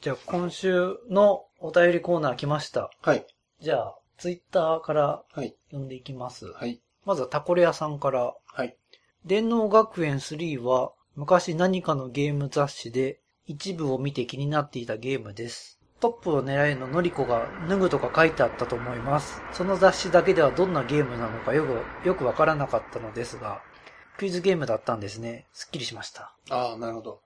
じゃあ、今週のお便りコーナー来ました。
はい。
じゃあ、ツイッターから
はい。
読んでいきます。
はい。
まずはタコレ屋さんから、
はい。
電脳学園3は昔何かのゲーム雑誌で一部を見て気になっていたゲームです。トップを狙えのノリコが脱ぐとか書いてあったと思います。その雑誌だけではどんなゲームなのかよく、よくわからなかったのですが、クイズゲームだったんですね。すっきりしました。
ああ、なるほど。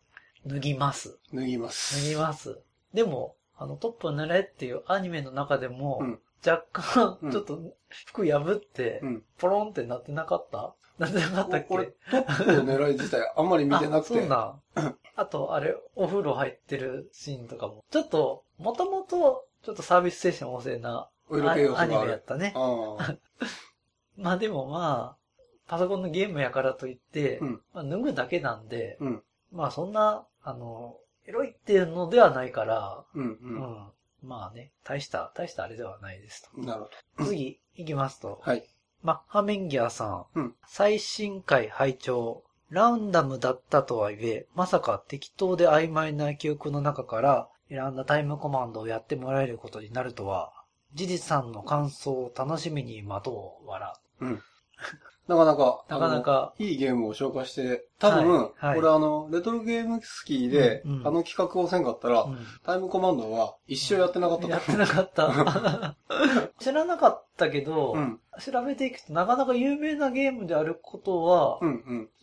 脱ぎます。
脱ぎます。
脱ぎます。でも、あの、トップを狙えっていうアニメの中でも、
うん
若干
う、ん
ちょっと、服破って
う、ん。
ポロンってなってなかった？なってなかったっけ？
俺、トップの狙い自体あんまり見てなくて。
あそうなん。あと、あれ、お風呂入ってるシーンとかも。ちょっと、もともと、ちょっとサービス精神旺盛なアニ。メやったね。まあでもまあ、パソコンのゲームやからといって、
うん
まあ、脱ぐだけなんで、
うん。
まあそんな、あの、エロいっていうのではないから、
うん。
う。
うん
まあね、大した、大したあれではないです
ん。なるほ
と。次、行きますと。
ど。はい。
マッハメンギャーさん。
うん
最新回拝聴ラウンダムだったとはいえ、まさか適当で曖昧な記憶の中から選んだタイムコマンドをやってもらえることになるとは、ジジさんの感想を楽しみに待とう、笑。
うん。なかなか、
なかなか
いいゲームを紹介して、多分、
はいはい
これあの、レトロゲームスキーで、
うんうん
あの企画をせんかったら、
う
タイムコマンドは一生やってなかったと。
んやってなかった。知らなかったけど、
うん。
調べていくとなかなか有名なゲームであることは、
うん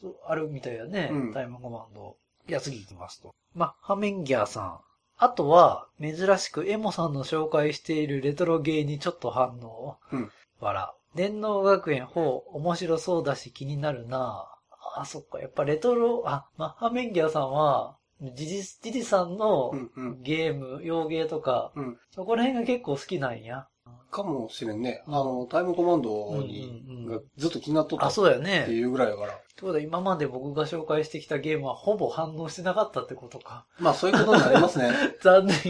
うん。
あるみたいだね、
うん
タイムコマンド。いや、次行きますと。マッハメンギャーさん。あとは、珍しくエモさんの紹介しているレトロゲーにちょっと反応。
うん
笑。電脳学園4、面白そうだし気になるなあ、そっか。やっぱレトロ、あ、マッハメンギャーさんは、ジジ、ジジさんの
うんうん。
ゲーム、洋ゲーとか、
うん。
そこら辺が結構好きなんや。
かもしれんね。
うん
あの、タイムコマンドに、
うんうんうん
がずっと気になっとった
あ、
っ
そうだよ
て
ね。
いうぐらいだから。
ってことは今まで僕が紹介してきたゲームはほぼ反応してなかったってことか。
まあそういうことになりますね。
残念。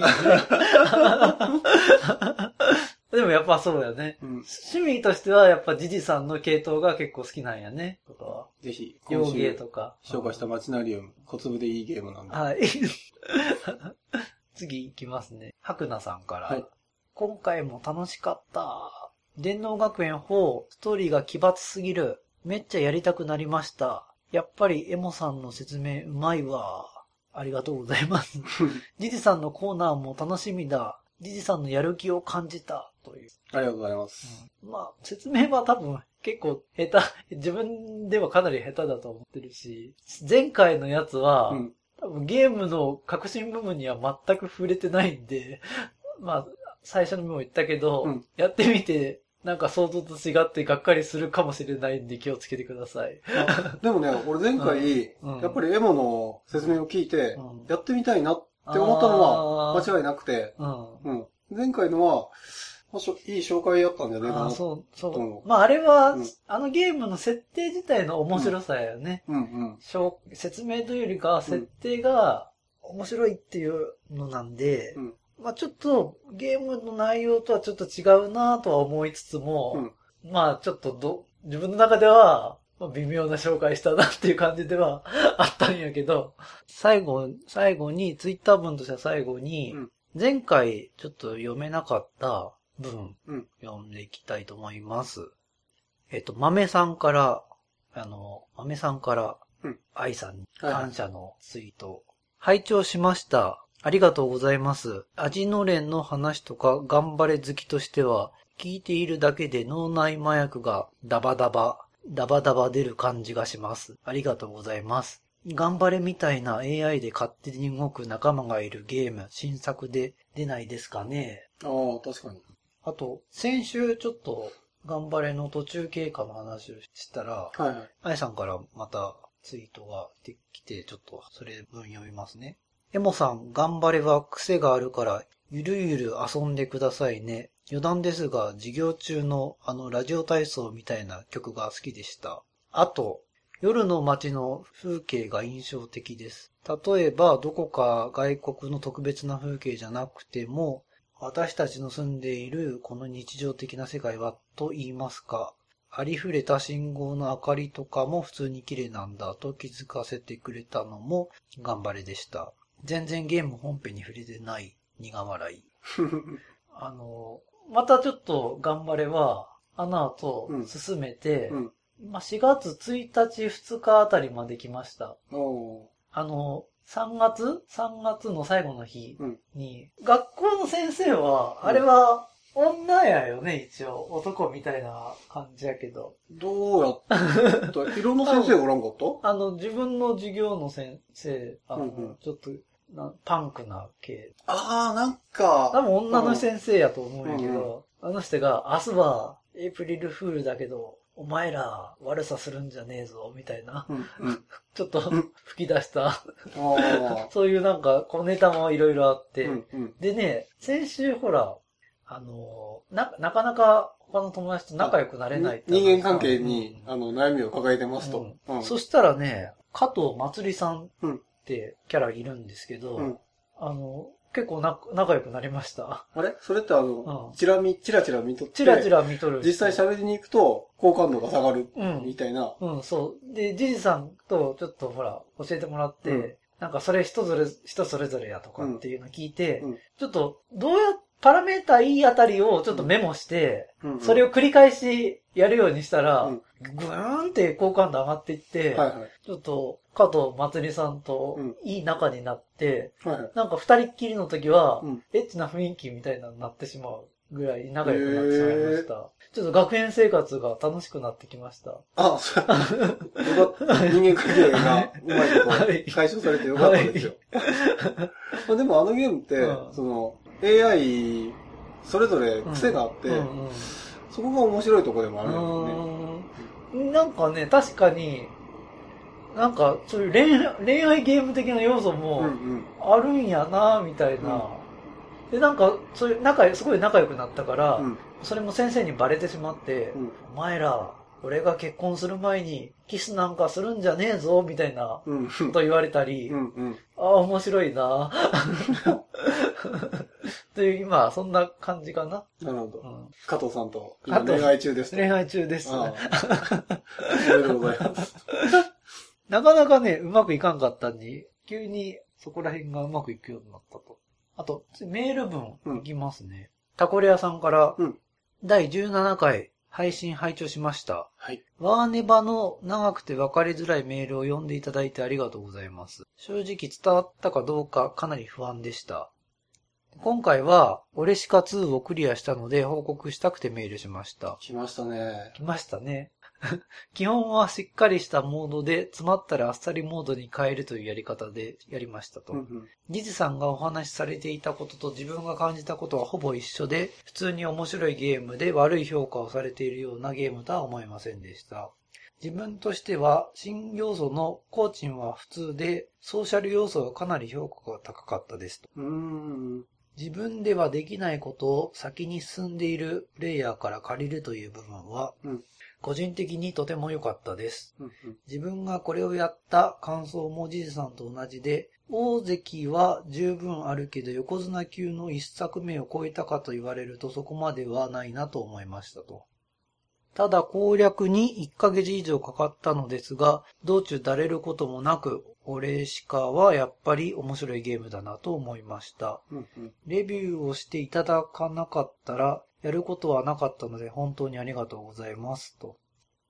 でもやっぱそうだよね。
うん。
趣味としてはやっぱジジさんの系統が結構好きなんやね。ことは。
ぜひ、
洋芸とか。
紹介したマチナリウム、小粒でいいゲームなんで。
はい。次行きますね。白菜さんから。
はい
今回も楽しかった。電脳学園4、ストーリーが奇抜すぎる。めっちゃやりたくなりました。やっぱりエモさんの説明うまいわ。ありがとうございます。ジジさんのコーナーも楽しみだ。ジジさんのやる気を感じた。という。
ありがとうございます。
まあ、説明は多分結構下手、自分ではかなり下手だと思ってるし、前回のやつは、
うん。
多分ゲームの革新部分には全く触れてないんで、まあ、最初にも言ったけど、
うん
やってみて、なんか想像と違ってがっかりするかもしれないんで気をつけてください。
あでもね、俺前回、
うん
やっぱりエモの説明を聞いて、
うん
やってみたいなって思ったのは間違いなくて、
うん。
うん。前回のは、いい紹介やったんじゃないかな。
そう、そう。
うん
まあ、あれは、
うん
あのゲームの設定自体の面白さやよね。
うんうん。
う説明というよりか、設定が面白いっていうのなんで、
うん
まあちょっとゲームの内容とはちょっと違うなとは思いつつも、まあちょっとど、自分の中では、まあ微妙な紹介したなっていう感じでは あったんやけど、最後、最後に、ツイッター文としては最後に、
うん
前回ちょっと読めなかった文、
うん
読んでいきたいと思います。えっと、豆さんから、あの、豆さんから
うん、
愛さんに
はい
感謝のツイート。拝聴しました。ありがとうございます。味のれんの話とか頑張れ好きとしては、聞いているだけで脳内麻薬がダバダバ、ダバダバ出る感じがします。ありがとうございます。頑張れみたいな AI で勝手に動く仲間がいるゲーム、新作で出ないですかね？
ああ、確かに。
あと、先週ちょっと、頑張れの途中経過の話をしたら、
はいはい。
あやさんからまたツイートができて、ちょっとそれ分読みますね。エモさん、頑張れは癖があるから、ゆるゆる遊んでくださいね。余談ですが、授業中のあのラジオ体操みたいな曲が好きでした。あと、夜の街の風景が印象的です。例えば、どこか外国の特別な風景じゃなくても、私たちの住んでいるこの日常的な世界はと言いますか、ありふれた信号の明かりとかも普通に綺麗なんだと気づかせてくれたのも頑張れでした。全然ゲーム本編に触れてない苦笑い。あの、またちょっと頑張れは、あの後
うん
進めて、
うん。
まあ、4月1日2日あたりまで来ました。あの、3月 ?3 月の最後の日
うん。
に、学校の先生は、あれは女やよね、一応。男みたいな感じやけど。
どうやった？いろんな先生おらんかった？
あの、自分の授業の先生、あの、
うんうん
ちょっとな、パンクな系。
ああ、なんか、
多分女の先生やと思うんやけ
うん
ど、あの人が、明日はエイプリルフールだけど、お前ら悪さするんじゃねえぞ、みたいな。
うん、うん。
ちょっと
うん
吹き出した。そういうなんか、小ネタもいろいろあって、
うん、うん。
でね、先週ほら、あの、な、なかなか他の友達と仲良くなれない
人間関係に、
うん
あの、悩みを抱えてますと。うん。
そしたらね、加藤まつりさんっ
うん
てキャラいるんですけど、
うん
あの、結構な仲良くなりました。
あれ？それってあの、
うん
チラ見、チラチラ見とって、
チラチラ見とる。
実際喋りに行くと、好感度が下がる、
うん
みたいな。
うん、そう。で、ジジさんとちょっとほら、教えてもらって、
うん
なんかそれ人それ、人それぞれやとかっていうのを聞いて、
うん
ちょっと、どうや、パラメータいいあたりをちょっとメモして、
うん
それを繰り返しやるようにしたら、
うん
ぐーんって好感度上がっていって、
はいはい。
ちょっと、加藤まつりさんと
うん
いい仲になって、
はいはい。
なんか二人っきりの時は、
うん
エッチな雰囲気みたいなのになってしまうぐらい仲良くなってしまいました。ちょっと学園生活が楽しくなってきました。
あ、そう。よかった。人間関係がうまい
はい
こと解消されてよかったですよ。まあでもあのゲームって、
うん
その、AI、それぞれ癖があって、
うんうん
そこが面白いところでもあるん
うーんなんかね、確かに、なんかそういう恋愛恋愛ゲーム的な要素。も
うんうん。
あるんやな、みたいな。で、なんか、そういう仲良、すごい仲良くなったから、
うん。
それも先生にバレてしまって、
うん。
お前ら、俺が結婚する前にキスなんかするんじゃねえぞ、みたいな
うん。
こと言われたり、
うん。うん。
ああ、面白いな という、今、そんな感じかな。
なるほど。
うん、
加藤さんと恋愛中ですと。
恋愛中です。
ああ おめでとうございます。
なかなかね、うまくいかんかったんに、急にそこら辺がうまくいくようになったと。あと、メール文いきますね。タコレアさんから、
うん
第17回配信拝聴しました。
はい。
ワーネバの長くて分かりづらいメールを読んでいただいてありがとうございます。正直伝わったかどうかかなり不安でした。今回は、オレシカ2をクリアしたので報告したくてメールしました。
来ましたね。
来ましたね。基本はしっかりしたモードで、詰まったらあっさりモードに変えるというやり方でやりましたと。
うんうん。
さんがお話しされていたことと自分が感じたことはほぼ一緒で、普通に面白いゲームで悪い評価をされているようなゲームとは思いませんでした。自分としては、新要素のコーチンは普通で、ソーシャル要素がかなり評価が高かったですと。
うーん。
自分ではできないことを先に進んでいるプレイヤーから借りるという部分は
うん、
個人的にとても良かったです。自分がこれをやった感想もジジさんと同じで、大関は十分あるけど横綱級の一作目を超えたかと言われるとそこまではないなと思いましたと。ただ攻略に1ヶ月以上かかったのですが、道中だれることもなく、オレシカはやっぱり面白いゲームだなと思いました。
うんうん。
レビューをしていただかなかったら、やることはなかったので本当にありがとうございます。と。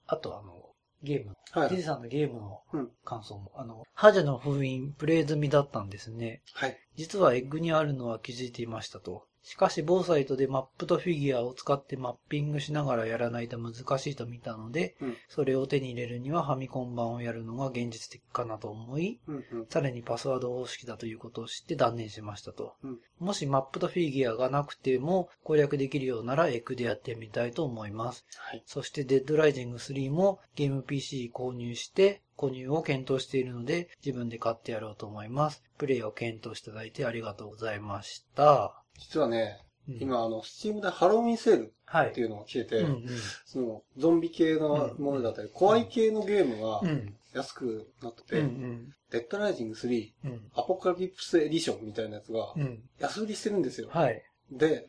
あとあの、ゲーム。
はい。
ジジさんのゲームの
うん
感想も、あの、覇邪の封印プレイ済みだったんですね。
はい。
実は EGG にあるのは気づいていましたと。しかし、某サイトでマップとフィギュアを使ってマッピングしながらやらないと難しいと見たので、
うん
それを手に入れるにはファミコン版をやるのが現実的かなと思い、
うんうん。
さらにパスワード方式だということを知って断念しましたと。
うん
もしマップとフィギュアがなくても攻略できるようなら EGG でやってみたいと思います。
はい。
そしてデッドライジング3もゲーム PC 購入して購入を検討しているので自分で買ってやろうと思います。プレイを検討していただいてありがとうございました。
実はね、
うん、
今、あの、スチームでハロウィンセール
はい
って。いうのが来てて、
うんうん
その、ゾンビ系のものだったり、怖い系のゲームが
うん
安くなって
う
て、
ん
デッドライジング3、
うん
アポカリプスエディションみたいなやつが
うん
安売りしてるんですよ。
はい。
で、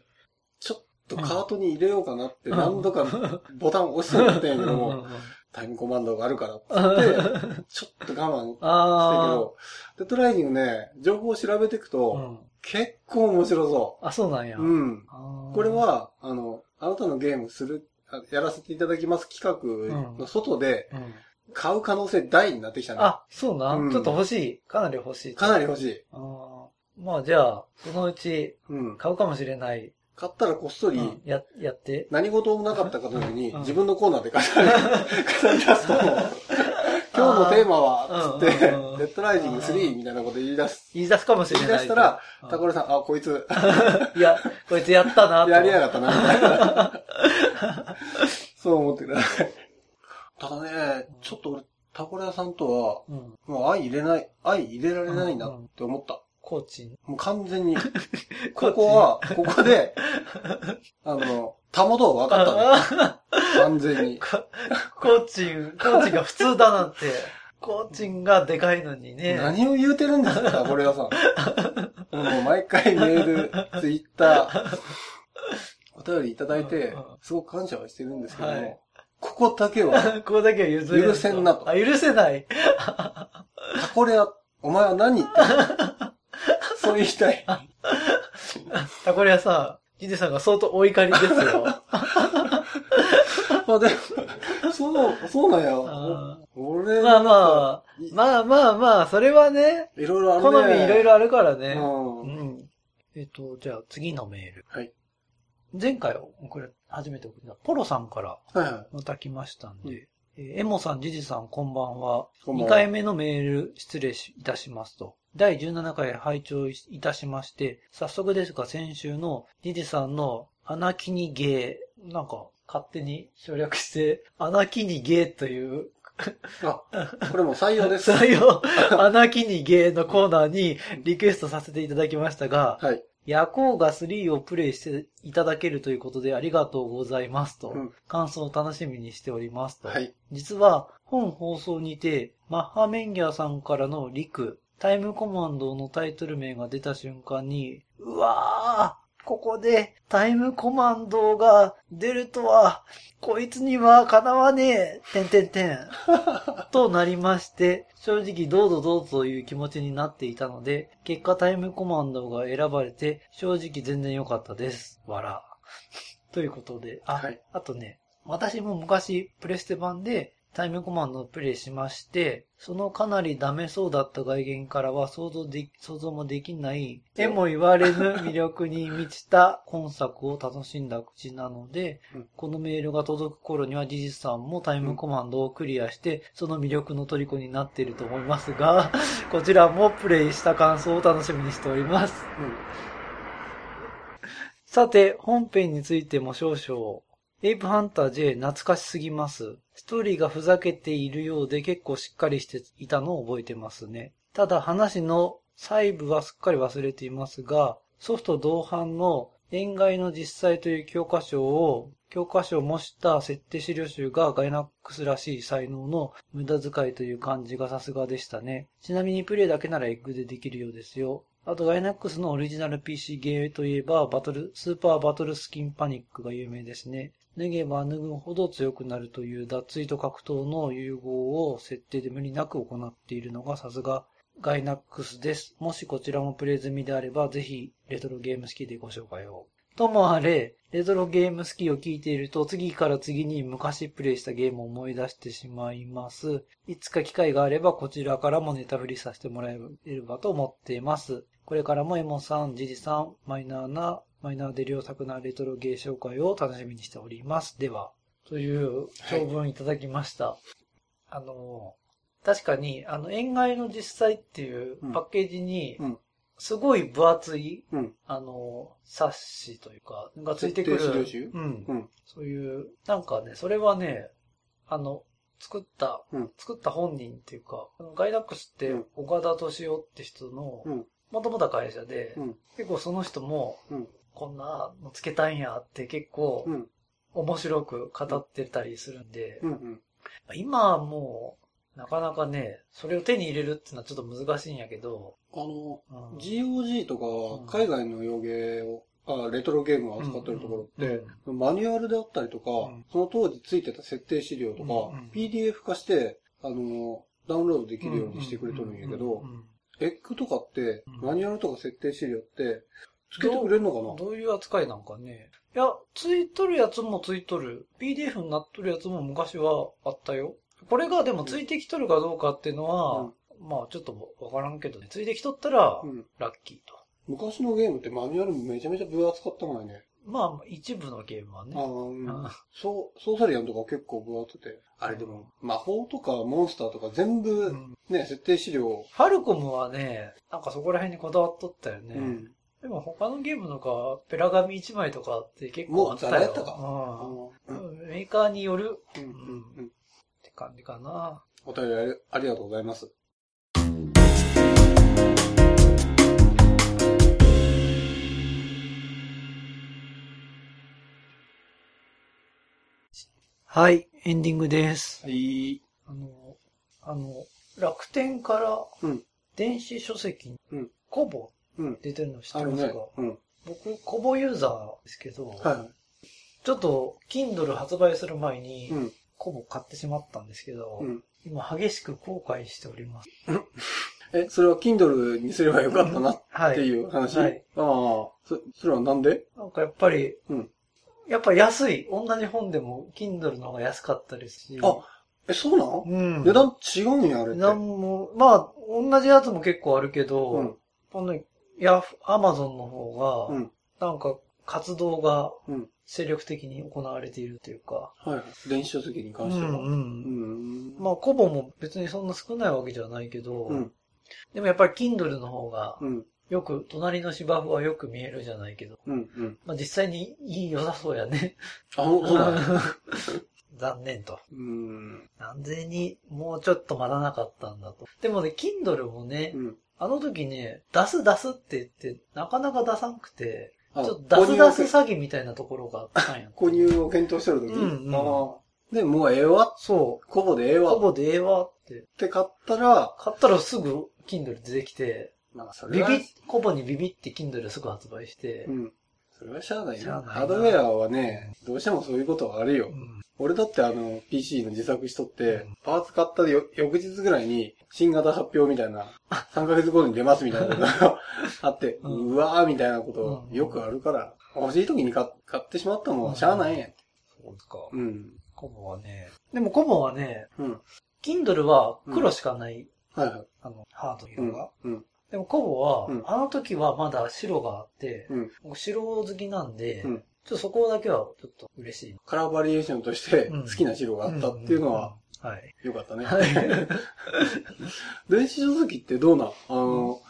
ちょっとカートに入れようかなって
うん
何度かボタン押しそうになったんやけども、
うんうんうん
タイムコマンドがあるからって、ちょっと我慢した
あ
けど、デッドライジングね、情報を調べていく
あ、
と、
うん。
結構面白そ
あ、そうなんや。
う。うん。これ、は、あの、あなたのゲームする、あやらせていただきます企画の外で
うん。
買う可能性大になってきたね。
あ、そうな、
うん
ちょっと欲しい。かなり欲しい。
かなり欲しい。
まあじゃあ、そのうち
うん。
買うかもしれない。
買ったらこっそり、
うんや、やって。
何事もなかったかのように、
うん
自分のコーナーで飾り、飾り出すと、今日のテーマは、つって、デッドライジング3みたいなこと言い出す。
言い出すかもしれ
言
ないい。
出したら、
うん
タコレさん、あ、こいつ、
いや、こいつやったなと。
やりやがったな、みたいな。そう思ってください。ただね、ちょっと俺、タコレ屋さんとは、
うん。
もう愛入れない、愛入れられないなって思った。
コーチ。
もう完全に。ここは、ここで、あの、たもと分かった完全に。
ーコーチン、コーチンが普通だなんて。コーチンがでかいのにね。
何を言うてるんですか、タコレ屋さん。もう毎回メール、ツイッター、お便りいただいてすごく感謝はしてるんですけど
はい
も、ここだけは、
ここだけは
許せんなと
あ、許せない。
タコレ屋、お前は何言ってそう言いたい。
タコレアさん、ジデさんが相当お怒りですよ。
まあでも、そう、そうなんや俺、
まあまあ、まあまあまあ、それはね、
いろいろあるね。
好みいろいろあるからね。
うん。
えっと、じゃあ次のメール。
はい。
前回、これ初めて送ったポロさんから
は
また来ましたんで、えーエモさん、ジジさん、こんばんは。2
こんばんは
回目のメール失礼いたしますと。第17回拝聴いたしまして、早速ですが先週のジジさんのアナキニゲー、なんか勝手に省略して、アナキニゲーという、
あ、これも採用です。
採用、アナキニゲーのコーナーにリクエストさせていただきましたが、
はい。
ヤコウが3をプレイしていただけるということでありがとうございますと、
うん
感想を楽しみにしておりますと。
はい。
実は、本放送にて、マッハメンギャーさんからのリク、タイムコマンドのタイトル名が出た瞬間に、うわーここでタイムコマンドが出るとは、こいつにはかなわねえ、てんてんてん。となりまして、正直どうぞどうぞという気持ちになっていたので、結果タイムコマンドが選ばれて、正直全然良かったです。わら。ということで、あ、
はい
あとね、私も昔プレステ版でタイムコマンドをプレイしまして、そのかなりダメそうだった外見からは想像で、想像もできない、えも言われぬ魅力に満ちた今作を楽しんだ口なので、
うん
このメールが届く頃にはジジさんもタイムコマンドをクリアして、その魅力の虜になっていると思いますが、こちらもプレイした感想を楽しみにしております。さて、本編についても少々。エイプハンター J 懐かしすぎます。ストーリーがふざけているようで結構しっかりしていたのを覚えてますね。ただ話の細部はすっかり忘れていますが、ソフト同伴の縁外の実際という教科書を、教科書を模した設定資料集がガイナックスらしい才能の無駄遣いという感じがさすがでしたね。ちなみにプレイだけならエッグでできるようですよ。あと、ガイナックスのオリジナル PC ゲーといえば、バトル、スーパーバトルスキンパニックが有名ですね。脱げば脱ぐほど強くなるという脱衣と格闘の融合を設定で無理なく行っているのがさすがガイナックスです。もしこちらもプレイ済みであれば、ぜひレトロゲーム好きでご紹介を。ともあれ、レトロゲーム好きを聞いていると、次から次に昔プレイしたゲームを思い出してしまいます。いつか機会があれば、こちらからもネタ振りさせてもらえればと思っています。これからもエモさん、ジジさん、マイナーな、マイナーで良作なレトロゲー紹介を楽しみにしております。では、という長文いただきました。あの、確かに、あの、縁外の実際っていうパッケージに、
うん。
すごい分厚い、
うん。
あの、冊子というか、がついてくる。うん。
うん。
そういう、なんかね、それはね、あの、作った、
うん
作った本人っていうか、ガイナックスって
うん
岡田敏夫って人の
う、ん。
もともと会社で、
うん。
結構その人も、
うん。
こんなのつけたんやって結構
うん。
面白く語ってたりするんで、
うん。うん。
今はもう、なかなかね、それを手に入れるっていうのはちょっと難しいんやけど、
あの、
うん
GOG と
うん
か、海外の洋芸を、あレトロゲームを扱ってるところって、マニュアルであったりとか、
ん
その当時ついてた設定資料とか、
うんうん
PDF 化して、あの、ダウンロードできるようにしてくれとるんやけど
うんうん、うん
エッグとかって
うん、
マニュアルとか設定資料って、つけてくれるのかな？
どういう扱いなんかね。いや、ついとるやつもついとる。PDF になっとるやつも昔はあったよ。これがでもついてきとるかどうかっていうのは、まあちょっとわからんけどね。ついてきとったら
う、ん。
ラッキーと。
昔のゲームってマニュアルめちゃめちゃ分厚かったもんね。
まあ一部のゲームはね。
ああ、うん
あ
そう、ソーサリアンとか結構分厚くて。あれでも、魔法とかモンスターとか全部、
うん
ね、設定資料、
ファルコムはね、なんかそこら辺にこだわっとったよね。
うん。
でも他のゲームとか、ペラ紙1枚とかって結
もう
構あったよ。
ザラやったか
う
うん
んメーカーによる
うんうんうん。
って感じかな。
お便りありありがとうございます。
はい、エンディングです。
はい。
あの、あの、楽天から
うん。
電子書籍に
うん、
コボ
うん。
出てるの知ってますか、。
うん。
僕、コボユーザーですけど、
は
ちょっと、Kindle 発売する前に。コボ買ってしまったんですけど、
うん。
今激しく後悔しております。
え、それは Kindle にすればよかったなっ
はい。
ていう話、
はい
ああ、そ、それはなんで？
なんかやっぱり、
うん
やっぱ安い。同じ本でも Kindle の方が安かったですし。
あ、え、そうなん、
うん。
値段違うんや、あれって。
なんも、まあ、同じやつも結構あるけど、
うん。
この、ヤフ、アマゾンの方が、
うん。
なんか活動が
うん。
精力的に行われているというか。
はい。電子書籍に関しては。
うんう。
うんん。
まあ、コボも別にそんな少ないわけじゃないけど、
うん。
でもやっぱり Kindle の方が、
うん。
よく、隣の芝生はよく見えるじゃないけど、
うん。うん。
まあ実際にいい、良さそうやね。
あ、ほそうだ。
残念と。
うん。
なんでにもうちょっと待たなかったんだと。でもね、Kindle もね、
うん。
あの時ね、出す出すって言って、なかなか出さんくて、
あ
ちょっと出す出す詐欺みたいなところがあったんや。
購入を検討してる時
うんうん
あーで、もうええわ。
そ
コボでええ
う。
わ。
コボでええわって。
って買ったら、
買ったらすぐ Kindle 出てきて、
まあ、それは、
ビビッ、コボにビビって Kindle すぐ発売して
う、ん。それはしゃあないな。ハードウェアはね、どうしてもそういうことはあるよ。
うん
俺だってあの、PC の自作しとって、
うん
パーツ買ったよ翌日ぐらいに、新型発表みたいな、3ヶ月後に出ますみたいなことが あって、
う
うんわーみたいなこと
うん
よくあるから、欲しい時に買買ってしまったもんはしゃあないんや。
そうですか。
うん。
コボはね、でもコボはね、
うん。
Kindle は黒しかない、
はいはい。
あの、ハード
うん
色が。。
うん。
でもコボは、
うん
あの時はまだ白があって、
うん。
僕白好きなんで、
うん
ちょっとそこだけはちょっと嬉しい。
カラーバリエーションとして
うん
好きな白があったっていうのは、
うん、はい。
よかったね。
はい。
電子書籍ってどうなん？あの、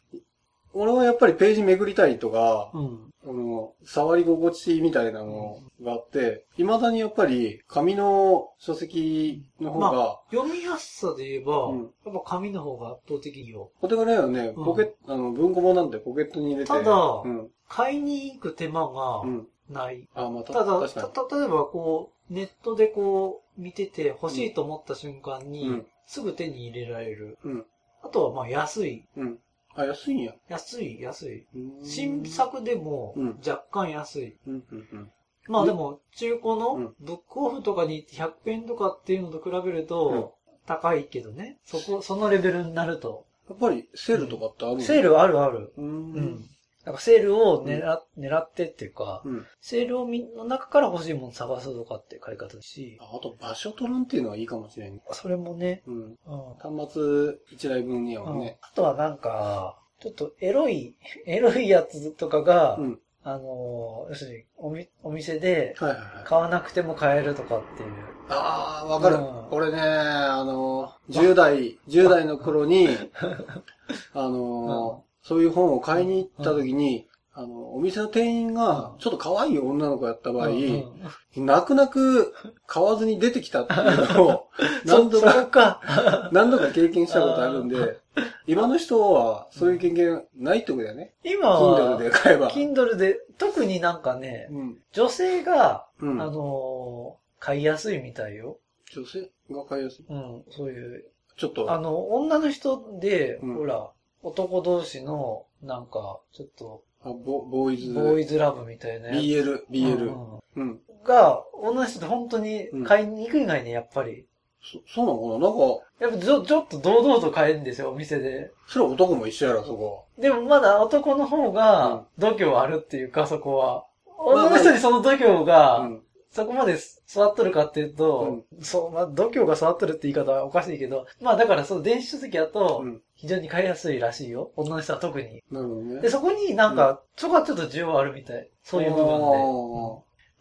俺はやっぱりページ巡りたいとか、
うん。
あの、触り心地みたいなのがあって、未だにやっぱり紙の書籍の方が、
読みやすさで言えば、
うん
やっぱ紙の方が圧倒的によ。
お手軽だよね。
うん
ポケット、あの、文庫本なんてポケットに入れて。
ただ
うん。
買いに行く手間が
うん。
ない。
あ、また、
ただ、
確か
た、例えばこう、ネットでこう、見てて欲しいと思った瞬間に、
うん
すぐ手に入れられる。
に。うん。
あとはまあ安い。
うん。あ、安いんや。
安い、安い。
うん
新作でも
うん
若干安い。
うん、うん、うん。
まあでも、中古
う
の
ん
ブックオフとかに行って100円とかっていうのと比べる
うん
と、高いけどね。そこ、そのレベルになると。
やっぱりセールとかってあるの？
セールあるある。
う。
うんん。なんかセールを狙っ狙ってっていうか、
うん。
セールをみの中から欲しいもの探すとかって買い方だし、
ああと場所取らんっていうのはいいかもしれん。
それもね、
うん。
うん。
端末一台分には
うん
ね。
あとはなんか、ちょっとエロい、エロいやつとかが、
うん。
あの、要するにおみお店で。買わなくても買えるとかっていう。
ああ、わかる
うん。
俺ね、あの、10代、10代の頃に、あの、そういう本を買いに行った時に、あの、お店の店員が、ちょっと可愛い女の子やった場合、
うん
泣く泣く買わずに出てきたっていうのを、何度か。何度か経験したことあるんで、今の人はそういう経験ないってことだよね。
今は、
Kindle で買えば。
Kindle で、特になんかね、
うん。
女性が、
うん。
あのー買いやすいみたいよ。
女性が買いやすい。
うん、そういう。
ちょっと、
あの、女の人で、
うん
ほら、男同士の、なんか、ちょっと、
あボボーイズ、
ボーイズラブみたいなやつ
BL、BL。
うん
うん。
が、女の人って本当に買いに行く以外ね、やっぱり。
そ、そうなのかな？なんか、
やっぱちょ、ちょっと堂々と買えるんですよ、お店で。
それは男も一緒やろ、そこ。
でもまだ男の方が、度胸あるっていうか、そこは。女の人にその度胸が、
うん。
そこまで座っとるかっていうと、そう、まあ、度胸が座っとるって言い方はおかしいけど、まあだからその電子書籍だと
う、ん。
非常に買いやすいらしいよ。女の人は特に。
なるほどね。
で、そこになんか、そこはちょっと需要あるみたい。そういう部分で。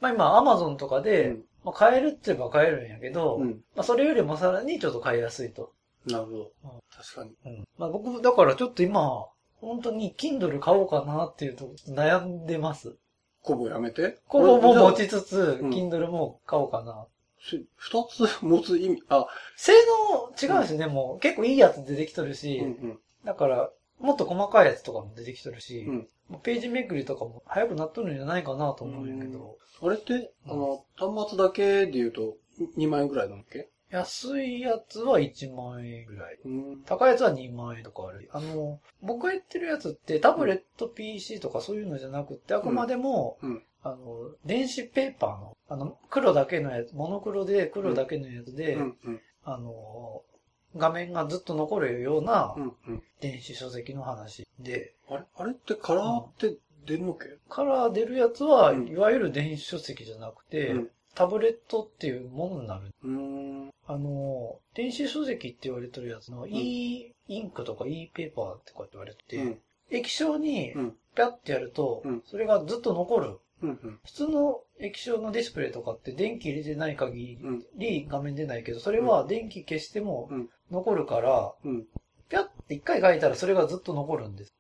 まあ今、アマゾンとかで、
うん
まあ、買えるって言えば買えるんやけど、
うん。
まあそれよりもさらにちょっと買いやすいと。
なるほど
うん。
確かに。
まあ僕、だからちょっと今、本当に Kindle 買おうかなっていうと悩んでます。
コボやめて？
ここも持ちつつ、
うん
Kindle も買おうかな。
し二つ持つ意味、あ、
性能違うんですよね、もう。結構いいやつ出てきとるし、
うんうん。
だから、もっと細かいやつとかも出てきとるし、
うん。
ページめくりとかも早くなっとるんじゃないかなと思うんやけど、
あれって、あの、端末だけで言うと、2万円くらいなのっけ？
安いやつは1万円ぐらい。
うん。
高いやつは2万円とかある。あの、僕が言ってるやつってタブレット PC とかそういうのじゃなくって、あくまでも、
うん
あの、電子ペーパーの、あの、黒だけのやつ、モノクロで黒だけのやつで、
うんうん。
あの、画面がずっと残るような。電子書籍の話で、
あれあれってカラーって出るのっけ？
カラー出るやつは、
うん
いわゆる電子書籍じゃなくて、
うん
タブレットっていうものになる。あの、電子書籍って言われてるやつの、
ん
e インクとか e ペーパーとかって言われてて、
うん。
液晶に
うん。
ピャッてやると、
うん
それがずっと残る。普通の液晶のディスプレイとかって電気入れてない限
うん。
り画面出ないけど、それは電気消しても
うん
残るから、
うん。
ピャッて一回書いたらそれがずっと残るんです。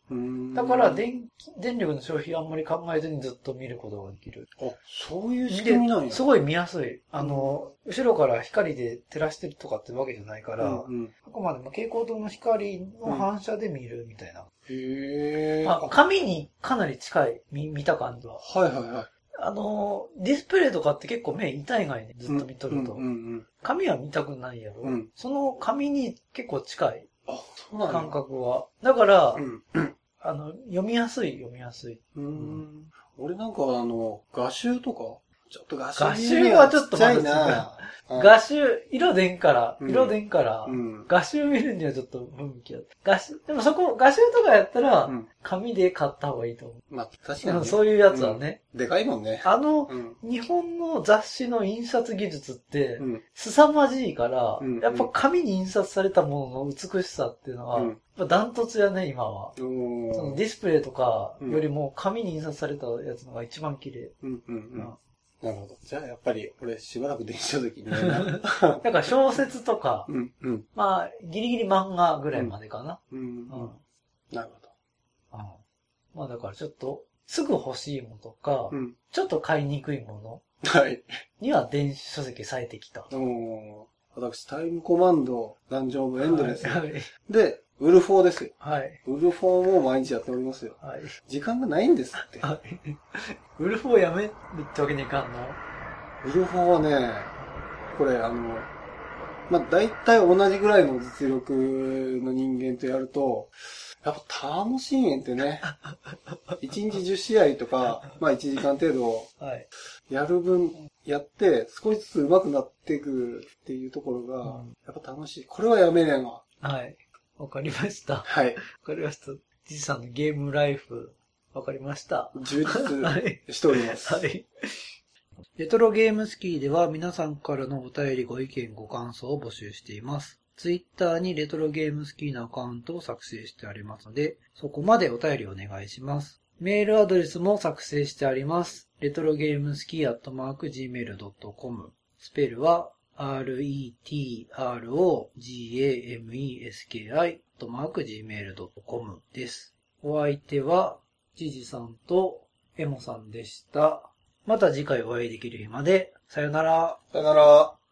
だから電気、電力の消費あんまり考えずにずっと見ることができる。
あ、そういう仕組みなんや。
ですごい見やすい。あの、後ろから光で照らしてるとかってわけじゃないから、
うんうん
あくまでも蛍光灯の光の反射で見るみたいな。
へえ。
まあ、紙にかなり近い、見見た感じは。
はいはいはい。
あの、ディスプレイとかって結構目痛いがいね、ずっと見とると。
うんうんうん。
紙は見たくないやろ。
うん
その紙に結構近い感覚は。だから、
うん。
あの、読みやすい、読みやすい。
うーん。俺なんかあの、画集とかちょっと画集
画集はちょっとまだ
ちっちゃいな。うん
画集、色でんから、
うん
色でんから、
うん。
画集見るにはちょっと不向きだった。画集、でもそこ、画集とかやったら
う、ん。
紙で買った方がいいと思
まあ、確
う。
かにね。
そういうやつはね。
でかいもんね。
あの、
うん。
日本の雑誌の印刷技術って
う、ん。
凄まじいから
うん、
やっぱ紙に印刷されたものの美しさっていうのは、ダントツやね、今は。ディスプレイとかよりも紙に印刷されたやつのが一番綺麗。
うんうんう
うん
ん。なるほど。じゃあやっぱり、俺しばらく電車の時にね。
だから小説とか、
うんうん。
まあ、ギリギリ漫画ぐらいまでかな。
うん
うん。
うん。なるほ
うんまあだからちょっと、すぐ欲しいものとか、
ど。うん。
ちょっと買いにくいもの
はい。
には電子書籍最適と。
おー私、タイムコマンド、ダンジョンオブエンドレス。
はい。
で、ウルフォーですよ。
はい。
ウルフォーも毎日やっておりますよ。
はい。
時間がないんですって。
はい。ウルフをやめるってわけにいかんの？
ウルフォーはね、これあの、まあ、大体同じぐらいの実力の人間とやると、やっぱ楽しいんってね。1日10試合とか、まあ1時間程度
はい。
やる分やって、少しずつ上手くなっていくっていうところが
うん、
やっぱ楽しい。これはやめれんわ。
はい。わかりました。わ
はい。
かりました。じいさんのゲームライフ、わかりました。
充
は
実
い。
しております。
はい。レトロゲームスキーでは皆さんからのお便りご意見ご感想を募集しています。ツイッターにレトロゲームスキーのアカウントを作成してありますので、そこまでお便りお願いします。メールアドレスも作成してあります。レトロゲームスキーアットマーク Gmail.com スペルは retrogameski.gmail.com です。お相手は、ジジさんとエモさんでした。また次回お会いできる日まで、さよなら。
さよなら。